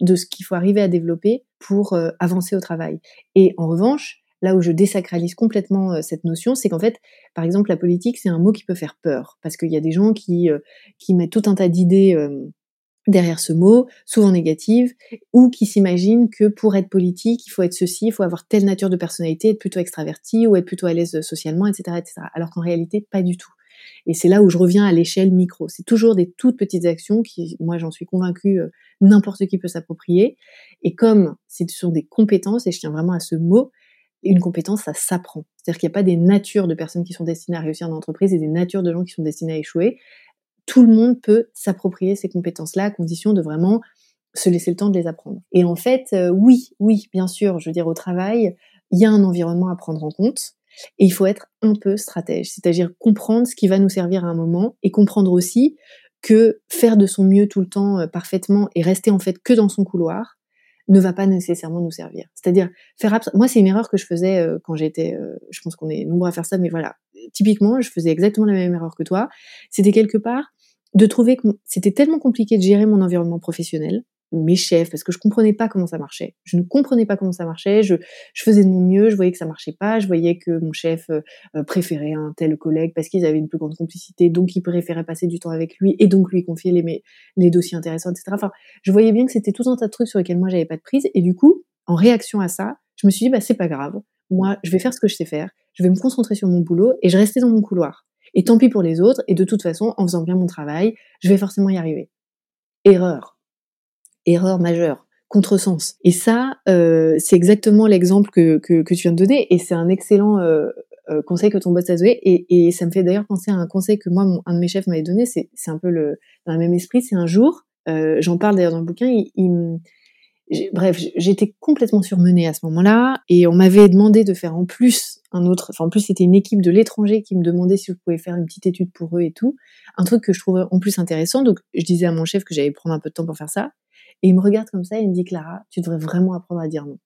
de ce qu'il faut arriver à développer pour euh, avancer au travail. Et en revanche, là où je désacralise complètement euh, cette notion, c'est qu'en fait, par exemple, la politique, c'est un mot qui peut faire peur, parce qu'il y a des gens qui, euh, qui mettent tout un tas d'idées euh, derrière ce mot, souvent négatives, ou qui s'imaginent que pour être politique, il faut être ceci, il faut avoir telle nature de personnalité, être plutôt extraverti ou être plutôt à l'aise socialement, etc., etc. Alors qu'en réalité, pas du tout. Et c'est là où je reviens à l'échelle micro. C'est toujours des toutes petites actions qui, moi, j'en suis convaincue, n'importe qui peut s'approprier. Et comme ce sont des compétences, et je tiens vraiment à ce mot, une compétence, ça s'apprend. C'est-à-dire qu'il n'y a pas des natures de personnes qui sont destinées à réussir dans l'entreprise et des natures de gens qui sont destinés à échouer. Tout le monde peut s'approprier ces compétences-là à condition de vraiment se laisser le temps de les apprendre. Et en fait, euh, oui, oui, bien sûr, je veux dire, au travail, il y a un environnement à prendre en compte et il faut être un peu stratège, c'est-à-dire comprendre ce qui va nous servir à un moment et comprendre aussi que faire de son mieux tout le temps euh, parfaitement et rester en fait que dans son couloir, ne va pas nécessairement nous servir. C'est-à-dire faire moi c'est une erreur que je faisais euh, quand j'étais euh, je pense qu'on est nombreux à faire ça mais voilà, typiquement, je faisais exactement la même erreur que toi, c'était quelque part de trouver que c'était tellement compliqué de gérer mon environnement professionnel mes chefs, parce que je comprenais pas comment ça marchait. Je ne comprenais pas comment ça marchait. Je, je faisais de mon mieux, je voyais que ça marchait pas. Je voyais que mon chef euh, euh, préférait un tel collègue parce qu'ils avaient une plus grande complicité, donc il préférait passer du temps avec lui et donc lui confier les, les dossiers intéressants, etc. Enfin, je voyais bien que c'était tout un tas de trucs sur lesquels moi j'avais pas de prise. Et du coup, en réaction à ça, je me suis dit bah c'est pas grave. Moi, je vais faire ce que je sais faire. Je vais me concentrer sur mon boulot et je restais dans mon couloir. Et tant pis pour les autres. Et de toute façon, en faisant bien mon travail, je vais forcément y arriver. Erreur erreur majeure, contresens. Et ça, euh, c'est exactement l'exemple que, que, que, tu viens de donner, et c'est un excellent euh, euh, conseil que ton boss a donné, et, et ça me fait d'ailleurs penser à un conseil que moi, mon, un de mes chefs m'avait donné, c'est un peu le, dans le même esprit, c'est un jour, euh, j'en parle d'ailleurs dans le bouquin, il, il bref, j'étais complètement surmenée à ce moment-là, et on m'avait demandé de faire en plus un autre, enfin en plus c'était une équipe de l'étranger qui me demandait si je pouvais faire une petite étude pour eux et tout, un truc que je trouvais en plus intéressant, donc je disais à mon chef que j'allais prendre un peu de temps pour faire ça, et il me regarde comme ça et il me dit Clara, tu devrais vraiment apprendre à dire non.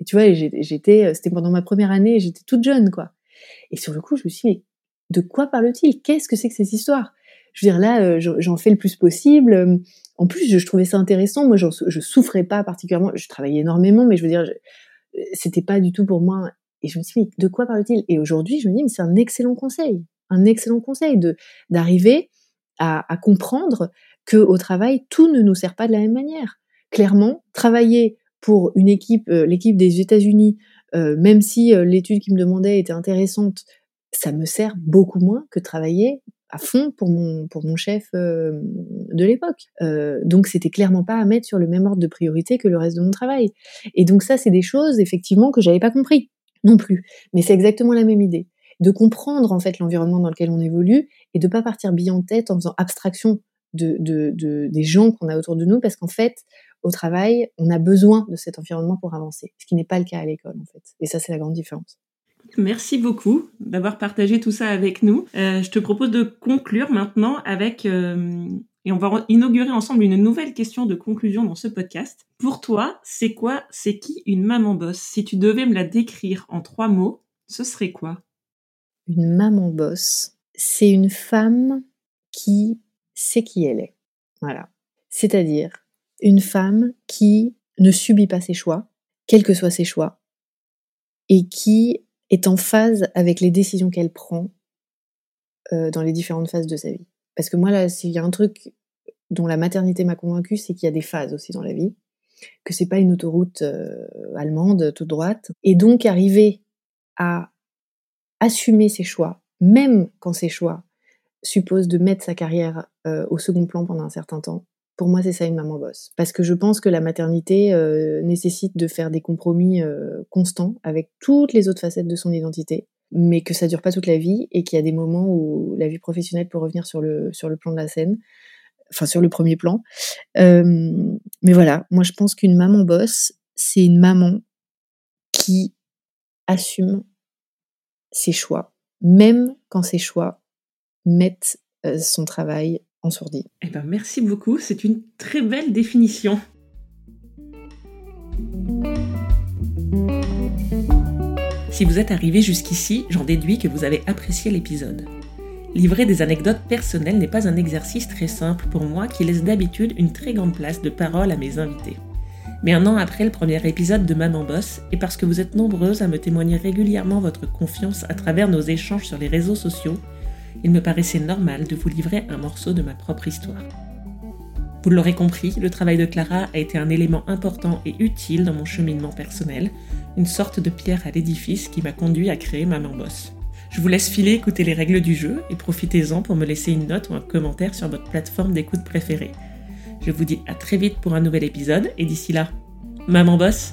Et tu vois, j'étais, euh, c'était pendant ma première année, j'étais toute jeune, quoi. Et sur le coup, je me suis dit, mais de quoi parle-t-il? Qu'est-ce que c'est que cette histoire? Je veux dire, là, euh, j'en fais le plus possible. En plus, je, trouvais ça intéressant. Moi, je souffrais pas particulièrement. Je travaillais énormément, mais je veux dire, c'était pas du tout pour moi. Et je me suis dit, de quoi parle-t-il? Et aujourd'hui, je me dis, mais c'est un excellent conseil. Un excellent conseil de d'arriver à comprendre que au travail, tout ne nous sert pas de la même manière. Clairement, travailler pour une équipe, euh, l'équipe des États-Unis, euh, même si euh, l'étude qui me demandait était intéressante, ça me sert beaucoup moins que travailler à fond pour mon pour mon chef de l'époque. donc c'était clairement pas à mettre sur le même ordre de priorité que le reste de mon travail. Et donc ça c'est des choses effectivement que j'avais pas compris non plus. Mais c'est exactement la même idée de comprendre en fait l'environnement dans lequel on évolue et de pas partir bille en tête en faisant abstraction de, de, des gens qu'on a autour de nous parce qu'en fait au travail on a besoin de cet environnement pour avancer ce qui n'est pas le cas à l'école en fait et ça c'est la grande différence Merci beaucoup d'avoir partagé tout ça avec nous. Euh, je te propose de conclure maintenant avec, euh, et on va inaugurer ensemble une nouvelle question de conclusion dans ce podcast. Pour toi, c'est quoi, c'est qui une maman boss? Si tu devais me la décrire en trois mots, ce serait quoi? Une maman bosse, c'est une femme qui sait qui elle est. Voilà. C'est-à-dire une femme qui ne subit pas ses choix, quels que soient ses choix, et qui est en phase avec les décisions qu'elle prend euh, dans les différentes phases de sa vie. Parce que moi, là, s'il y a un truc dont la maternité m'a convaincue, c'est qu'il y a des phases aussi dans la vie, que c'est pas une autoroute euh, allemande toute droite. Et donc, arriver à assumer ses choix, même quand ses choix supposent de mettre sa carrière euh, au second plan pendant un certain temps, pour moi, c'est ça une maman bosse. Parce que je pense que la maternité euh, nécessite de faire des compromis euh, constants avec toutes les autres facettes de son identité, mais que ça dure pas toute la vie et qu'il y a des moments où la vie professionnelle peut revenir sur le, sur le plan de la scène, enfin sur le premier plan. mais voilà, moi je pense qu'une maman bosse, c'est une maman qui assume ses choix, même quand ses choix mettent euh, son travail en sourdine. Eh ben, merci beaucoup, c'est une très belle définition. Si vous êtes arrivé jusqu'ici, j'en déduis que vous avez apprécié l'épisode. Livrer des anecdotes personnelles n'est pas un exercice très simple pour moi qui laisse d'habitude une très grande place de parole à mes invités. Mais un an après le premier épisode de Maman Boss, et parce que vous êtes nombreuses à me témoigner régulièrement votre confiance à travers nos échanges sur les réseaux sociaux, il me paraissait normal de vous livrer un morceau de ma propre histoire. Vous l'aurez compris, le travail de Clara a été un élément important et utile dans mon cheminement personnel, une sorte de pierre à l'édifice qui m'a conduit à créer Maman Boss. Je vous laisse filer écouter les règles du jeu et profitez-en pour me laisser une note ou un commentaire sur votre plateforme d'écoute préférée. Je vous dis à très vite pour un nouvel épisode et d'ici là, maman bosse